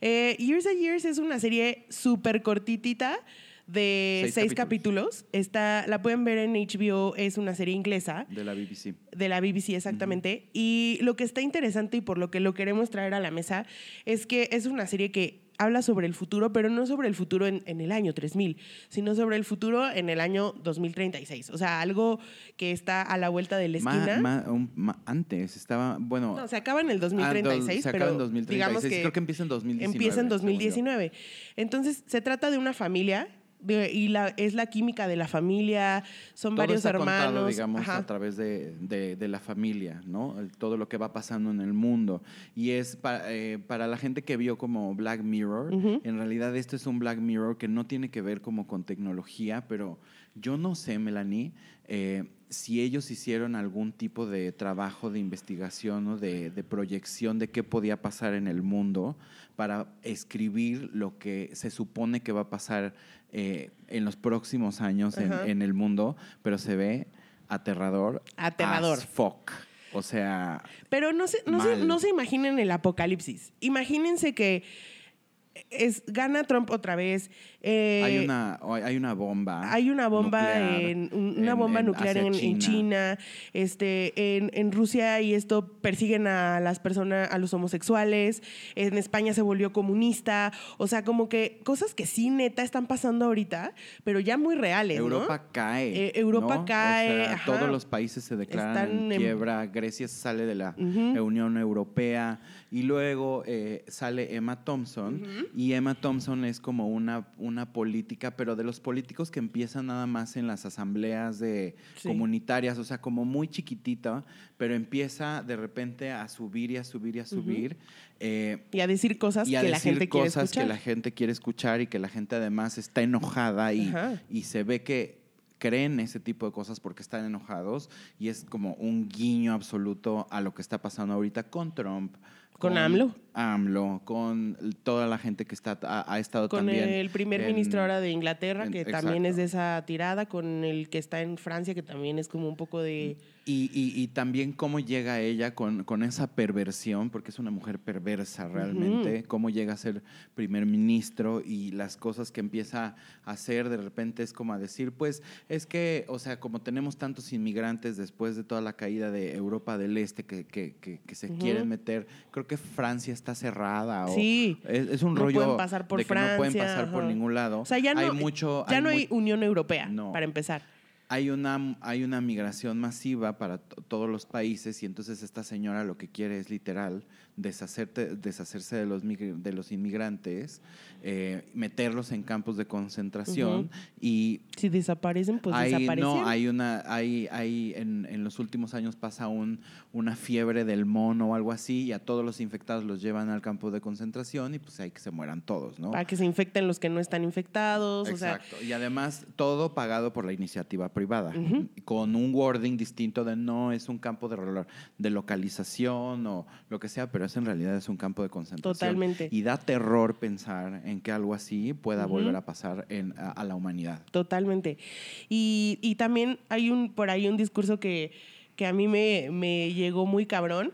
Eh, Years and Years es una serie súper cortitita de
Seis
seis,
capítulos.
capítulos. Está, la pueden ver en HBO, es una serie inglesa
De la BBC.
de la BBC exactamente. Y lo que está interesante y por lo que lo queremos traer a la mesa es que es una serie que habla sobre el futuro, pero no sobre el futuro en, en el año 3000, sino sobre el futuro en el año 2036. O sea, algo que está a la vuelta de la esquina.
ma- un- ma- antes estaba, bueno,
No, se acaba en el
Ah, dos-
2036,
se
pero
acaba en 2036.
digamos que
Creo que empieza en 2019.
empieza en
según yo.
2019. Entonces, se trata de una familia de- y la, es la química de la familia, son
Todo
varios
está
hermanos.
contado, digamos,
ajá.
a través de, de- de la familia, ¿no? Todo lo que va pasando en el mundo. Y es para, eh, para la gente que vio como Black Mirror,
Ujú.
en realidad este es un Black Mirror que no tiene que ver como con tecnología, pero yo no sé, Melanie, eh, si ellos hicieron algún tipo de trabajo de investigación o de, de proyección de qué podía pasar en el mundo para escribir lo que se supone que va a pasar eh, en los próximos años en, el mundo, pero se ve aterrador.
Aterrador.
as fuck. O sea,
Pero no se, no, se, no se imaginen el apocalipsis. Imagínense que es, gana Trump otra vez. eh,
hay, una, hay una bomba.
Hay una bomba,
nuclear
en, un- una bomba
en-
nuclear en, en China, este, en, en Rusia y esto persiguen a las personas, a los homosexuales, en España se volvió comunista, o sea, como que cosas que sí neta están pasando ahorita, pero ya muy reales, ¿no?
Europa cae.
Eh, Europa
¿no? O
cae,
sea, todos los países se declaran en quiebra. Grecia sale de la. Unión Europea. Y luego eh, sale Emma Thompson. Y Emma Thompson es como una, una política, pero de los políticos que empiezan nada más en las asambleas de
Sí.
comunitarias, o sea, como muy chiquitita, pero empieza de repente a subir y a subir y a subir. Eh,
Y a decir cosas
y a
que la
decir
gente quiere
cosas
escuchar.
que la gente quiere escuchar y que la gente además está enojada y, y se ve que creen ese tipo de cosas porque están enojados y es como un guiño absoluto a lo que está pasando ahorita con Trump.
Con AMLO.
AMLO, con toda la gente que está, ha, ha estado
con
también.
el primer
en-
ministro ahora de Inglaterra,
en-
que también es de esa tirada, con el que está en Francia, que también es como un poco de...
Y, y- y también cómo llega ella con, con esa perversión, porque es una mujer perversa realmente, cómo llega a ser primer ministro y las cosas que empieza a hacer de repente es como a decir, pues es que, o sea, como tenemos tantos inmigrantes después de toda la caída de Europa del Este que, que- que- que se
Ujú.
quieren meter, creo que Francia está cerrada. O
Sí.
Es, es un
No
rollo
pueden pasar por
de que no pueden
Francia,
pasar por ningún lado.
O sea, ya no
hay mucho,
ya no
muy-
hay Unión Europea,
No.
para empezar.
hay una, hay una migración masiva para to- todos los países y entonces esta señora lo que quiere es literal deshacerte, deshacerse de los, de los inmigrantes, eh, meterlos en campos de concentración y
Si desaparecen, pues
hay,
desaparecen.
no, hay una, hay, hay en, en los últimos años pasa un, una fiebre del mono o algo así y a todos los infectados los llevan al campo de concentración y pues hay que se mueran todos, ¿no?
Para que se infecten los que no están infectados. O sea,
Exacto. y además todo pagado por la iniciativa privada, con un wording distinto de no es un campo de, de localización o lo que sea, pero es en realidad es un campo de concentración.
Totalmente.
Y da terror pensar en que algo así pueda volver a pasar en, a, a la humanidad.
Totalmente. Y, y también hay un, por ahí un discurso que, que a mí me, me llegó muy cabrón,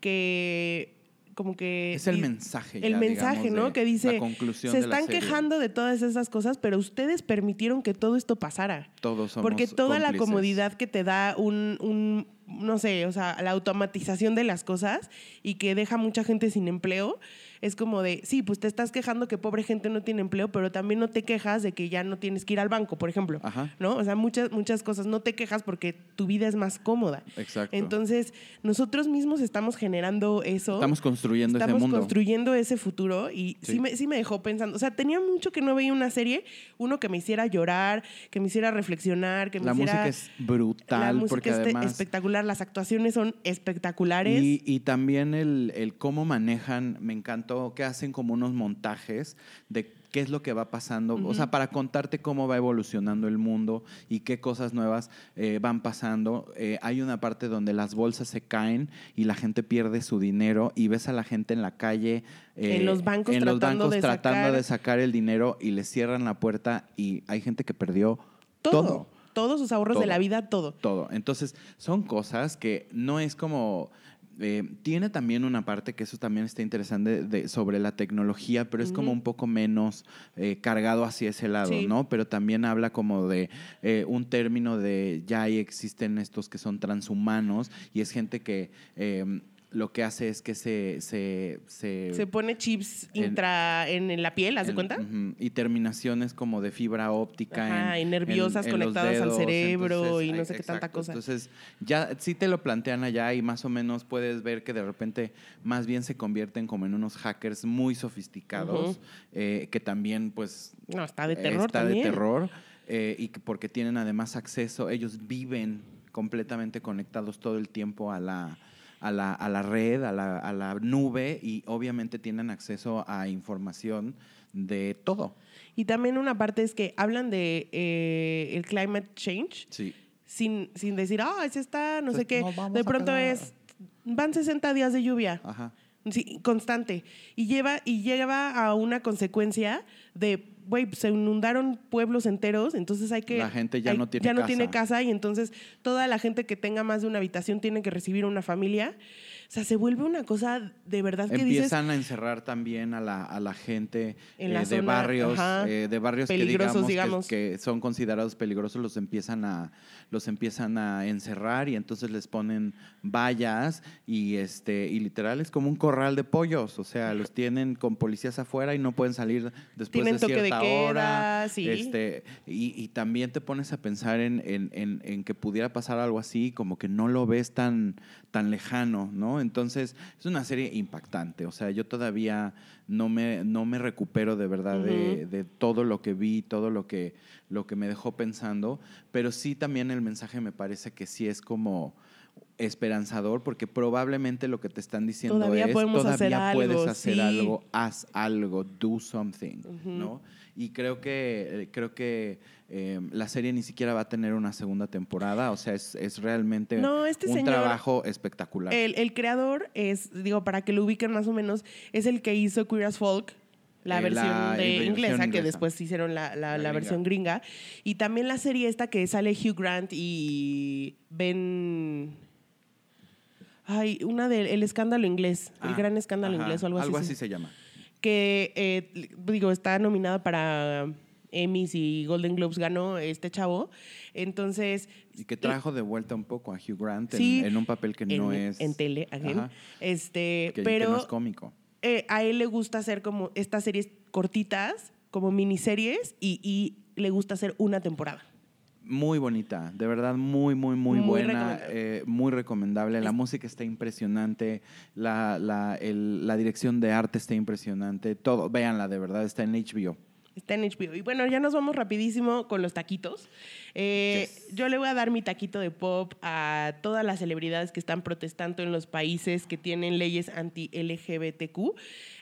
que como que...
Es el mensaje.
El mensaje,
digamos,
¿no? Que dice, se están quejando de todas esas cosas, pero ustedes permitieron que todo esto pasara.
Todos somos
Porque toda la comodidad que te da un, un, no sé, o sea, la automatización de las cosas y que deja mucha gente sin empleo, es como de, sí, pues te estás quejando que pobre gente no tiene empleo, pero también no te quejas de que ya no tienes que ir al banco, por ejemplo.
Ajá.
¿No? O sea, muchas, muchas cosas no te quejas porque tu vida es más cómoda.
Exacto.
Entonces, nosotros mismos estamos generando eso.
Estamos construyendo
Estamos
ese mundo.
construyendo ese futuro y sí.
Sí.
me, sí me dejó pensando. O sea, tenía mucho que no veía una serie, uno que me hiciera llorar, que me hiciera reflexionar, que me
la
hiciera...
música es brutal
la música
porque
es
además
espectacular, las actuaciones son espectaculares.
Y, y también el, el cómo manejan, me encantó que hacen como unos montajes de qué es lo que va pasando, o sea, para contarte cómo va evolucionando el mundo y qué cosas nuevas eh, van pasando. Eh, hay una parte donde las bolsas se caen y la gente pierde su dinero y ves a la gente en la calle. eh,
En los bancos
en los
tratando
bancos
de
tratando
sacar-
de sacar el dinero y les cierran la puerta y hay gente que perdió
todo,
todo
Todos sus ahorros de la vida, todo.
todo. Entonces, son cosas que no es como... eh, tiene también una parte que eso también está interesante de- sobre la tecnología, pero es como un poco menos eh, cargado hacia ese lado,
Sí.
¿no? Pero también habla como de eh, un término de ya ahí existen estos que son transhumanos y es gente que eh, lo que hace es que se... se, se-
Se pone chips
En-
intra en, en la piel, ¿haz de
en-
cuenta?
y terminaciones como de fibra óptica.
Ajá,
en-
y nerviosas
en-
conectadas al cerebro y no sé qué tanta cosa.
Entonces, ya sí te lo plantean allá y más o menos puedes ver que de repente más bien se convierten como en unos hackers muy sofisticados, eh, que también pues
No, está de terror
está
también.
de terror eh, y que porque tienen además acceso, ellos viven completamente conectados todo el tiempo a la, a la, a la red, a la, a la nube y obviamente tienen acceso a información de todo.
Y también una parte es que hablan de eh, el climate change
Sí.
sin, sin decir, ah, es esta, no sé
Pues,
qué.
nos vamos
De pronto es, van 60 días de lluvia.
Ajá.
Sí, constante. Y lleva, y lleva a una consecuencia de, güey, se inundaron pueblos enteros, entonces hay que...
La gente ya
hay-
no tiene
ya no
casa.
tiene casa y entonces toda la gente que tenga más de una habitación tiene que recibir una familia. O sea, se vuelve una cosa de verdad que dices...
Empiezan a encerrar también a la, a la gente
En
eh,
la
de
zona,
barrios,
ajá,
eh, de barrios que digamos, que-
digamos.
Que, son considerados peligrosos, los empiezan a, los empiezan a encerrar y entonces les ponen vallas y este, y literal es como un corral de pollos. O sea, los tienen con policías afuera y no pueden salir después
Tienen
de cierta
queda,
hora.
sí.
Este, y, y también te pones a pensar en, en- en- en que pudiera pasar algo así, como que no lo ves tan, tan lejano, ¿no? Entonces, es una serie impactante. O sea, yo todavía no me, no me recupero de verdad de, de todo lo que vi, todo lo que, lo que me dejó pensando, pero sí también el mensaje me parece que sí es como esperanzador porque probablemente lo que te están diciendo
Todavía
es todavía
hacer
puedes
algo,
hacer
sí.
algo, haz algo, do something. ¿no? Y creo que, eh, creo que eh, la serie ni siquiera va a tener una segunda temporada, o sea, es, es realmente
No, este
un
señor-
trabajo espectacular.
El, el creador es, digo, para que lo ubiquen más o menos, es el que hizo Queer as Folk, la
Eh,
versión
la
de inglesa, que después hicieron la, la-
La gringa.
versión gringa. Y también la serie esta que sale Hugh Grant y Ben... Ay, una del el escándalo inglés, el
Ah,
gran escándalo
ajá,
inglés o algo así.
Algo
se-
así se llama.
Que eh, digo, está nominada para Emmys y Golden Globes, ganó este chavo. Entonces,
Y que trajo de vuelta un poco a Hugh Grant en,
Sí,
en un papel que no es...
en tele.
Ajá,
Este,
que, que
pero
no es cómico.
eh, a él le gusta hacer como estas series cortitas, como miniseries, y, y le gusta hacer una temporada.
Muy bonita, de verdad muy, muy, muy,
Muy
buena,
recomendable.
eh, muy recomendable. La música está impresionante, la, la, el- la dirección de arte está impresionante, todo, véanla, de verdad, está en HBO.
Está en HBO. Y bueno, ya nos vamos rapidísimo con los taquitos. Eh,
Yes.
Yo le voy a dar mi taquito de pop a todas las celebridades que están protestando en los países que tienen leyes anti-LGBTQ.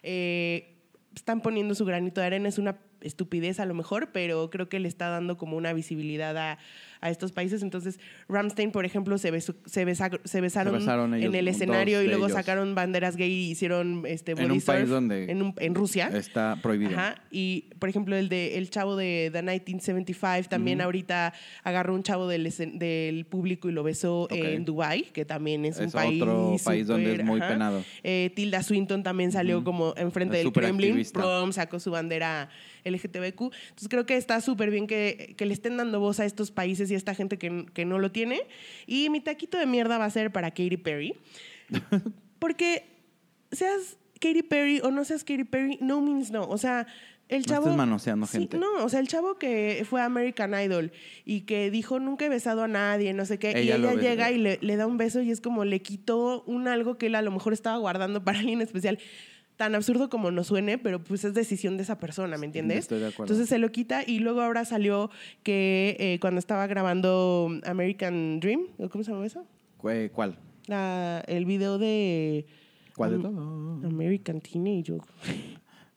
Eh, están poniendo su granito de arena. Es una estupidez a lo mejor, pero creo que le está dando como una visibilidad a, a estos países. Entonces, Ramstein, por ejemplo, se, besó- se, besa- se besaron, en el escenario y luego
ellos.
sacaron banderas gay y hicieron este,
En
body
un país donde
en, un- en Rusia.
Está prohibido.
Ajá. Y, por ejemplo, el de el chavo de The 1975 también ahorita agarró un chavo del, del público y lo besó en Dubai, que también es, un país
otro país donde es muy
ajá.
penado.
Eh, Tilda Swinton también salió como enfrente
Es
del Kremlin, prom, sacó su bandera LGTBQ. Entonces creo que está súper bien que, que le estén dando voz a estos países y a esta gente que, que no lo tiene. Y mi taquito de mierda va a ser para Katy Perry. Porque seas Katy Perry o no seas Katy Perry, no means no. O sea, el
No
chavo.
estés manoseando
Sí,
gente.
no, o sea, el chavo que fue American Idol y que dijo nunca he besado a nadie, no sé qué, y
Ella lo
ella llega y le, le da un beso y es como le quitó un algo que él a lo mejor estaba guardando para alguien especial. Tan absurdo como nos suene, pero pues es decisión de esa persona, ¿me entiendes?
Estoy de acuerdo.
Entonces se lo quita y luego ahora salió que eh, cuando estaba grabando American Dream, ¿o ¿cómo se llama eso?
¿Cu- ¿Cuál?
La- el video de
¿Cuál de todo?
American Teenage.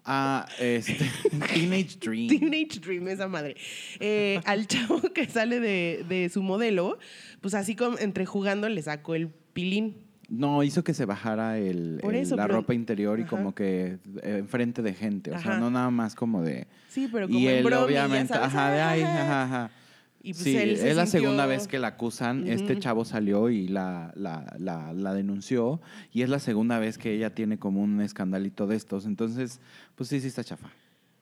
Ah, este, Teenage Dream.
Teenage Dream, esa madre. Eh, al chavo que sale de, de su modelo, pues así como entre jugando le sacó el pilín.
No, hizo que se bajara el,
Por
el-
eso,
la
pero-
ropa interior y
Ajá.
como que eh, enfrente de gente. O sea, no nada más como de.
Sí, pero como
y él, obviamente,
sabes,
ajá, de ay,
ajá.
ajá.
Y pues
sí,
él se
es la
sintió-
segunda vez que la acusan. Este chavo salió y la, la, la, la denunció. Y es la segunda vez que ella tiene como un escandalito de estos. Entonces, pues sí, sí está chafa.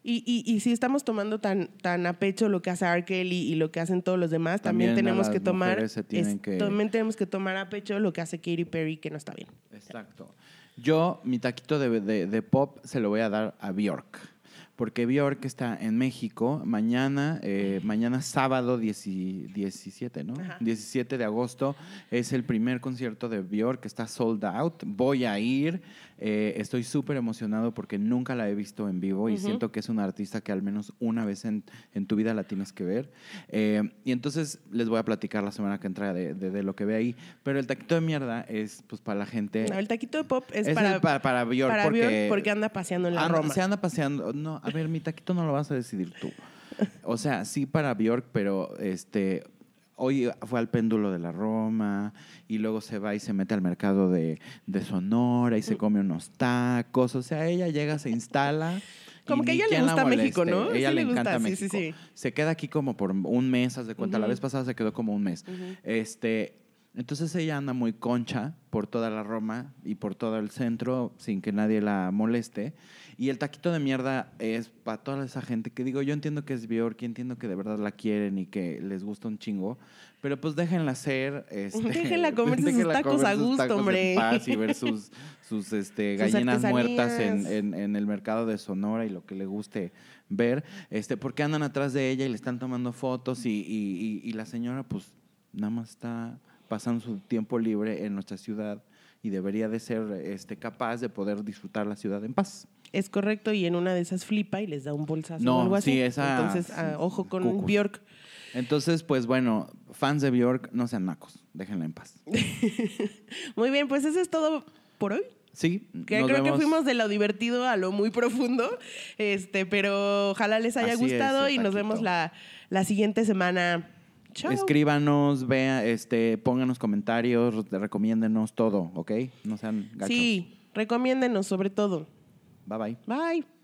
Y, y, y si estamos tomando tan, tan a pecho lo que hace R. Kelly y lo que hacen todos los demás, también,
También
tenemos que tomar
tienen que-
también tenemos que tomar a pecho lo que hace Katy Perry, que no está bien.
Exacto. Yo, mi taquito de, de- de pop se lo voy a dar a Bjork. Porque Bjork está en México mañana, eh, mañana sábado 10 17, ¿no?
Ajá.
17 de agosto es el primer concierto de Bjork, está sold out. Voy a ir. Eh, estoy súper emocionado porque nunca la he visto en vivo y siento que es una artista que al menos una vez en, en tu vida la tienes que ver. Eh, y entonces les voy a platicar la semana que entra de, de- de lo que ve ahí. Pero el taquito de mierda es pues para la gente.
No, el taquito de pop es,
Es
para,
el pa- para Bjork
para
porque,
Bjork porque anda paseando en la
anda-
Roma.
Se anda paseando. No, a ver, mi taquito no lo vas a decidir tú. O sea, sí para Bjork, pero este hoy fue al péndulo de la Roma y luego se va y se mete al mercado de, de Sonora y se come unos tacos. O sea, ella llega, se instala.
Como que a ella le gusta México. ¿no?
Ella
Sí
le,
le gusta,
encanta
sí, sí,
México.
sí.
Se queda aquí como por un mes, haz de cuenta. La vez pasada se quedó como un mes. Este, entonces ella anda muy concha por toda la Roma y por todo el centro sin que nadie la moleste. Y el taquito de mierda es para toda esa gente que digo, yo entiendo que es Bjork, y entiendo que de verdad la quieren y que les gusta un chingo, pero pues déjenla ser. Este,
Déjenla comerse sus
déjenla
tacos
comer
a
sus
gusto,
tacos en
hombre.
paz y ver sus, sus este,
Sus
gallinas muertas en, en- en el mercado de Sonora y lo que le guste ver, este, porque andan atrás de ella y le están tomando fotos y, y- y- y la señora pues nada más está pasando su tiempo libre en nuestra ciudad y debería de ser este, capaz de poder disfrutar la ciudad en paz.
Es correcto, y en una de esas flipa y les da un bolsazo
No,
o algo así.
sí, esa-
Entonces, ah, ojo con. Bjork.
Entonces, pues bueno, fans de Bjork, no sean nacos, déjenla en paz.
Muy bien, pues eso es todo por hoy.
Sí,
Que
nos
creo que fuimos de lo divertido a lo muy profundo. Este, pero ojalá les haya
Así
gustado y nos vemos la, la siguiente semana. Chao.
Escríbanos, vea, este, pónganos comentarios, recomiéndenos todo, ¿ok? No sean gachos.
Sí, recomiéndenos sobre todo.
Bye bye.
Bye.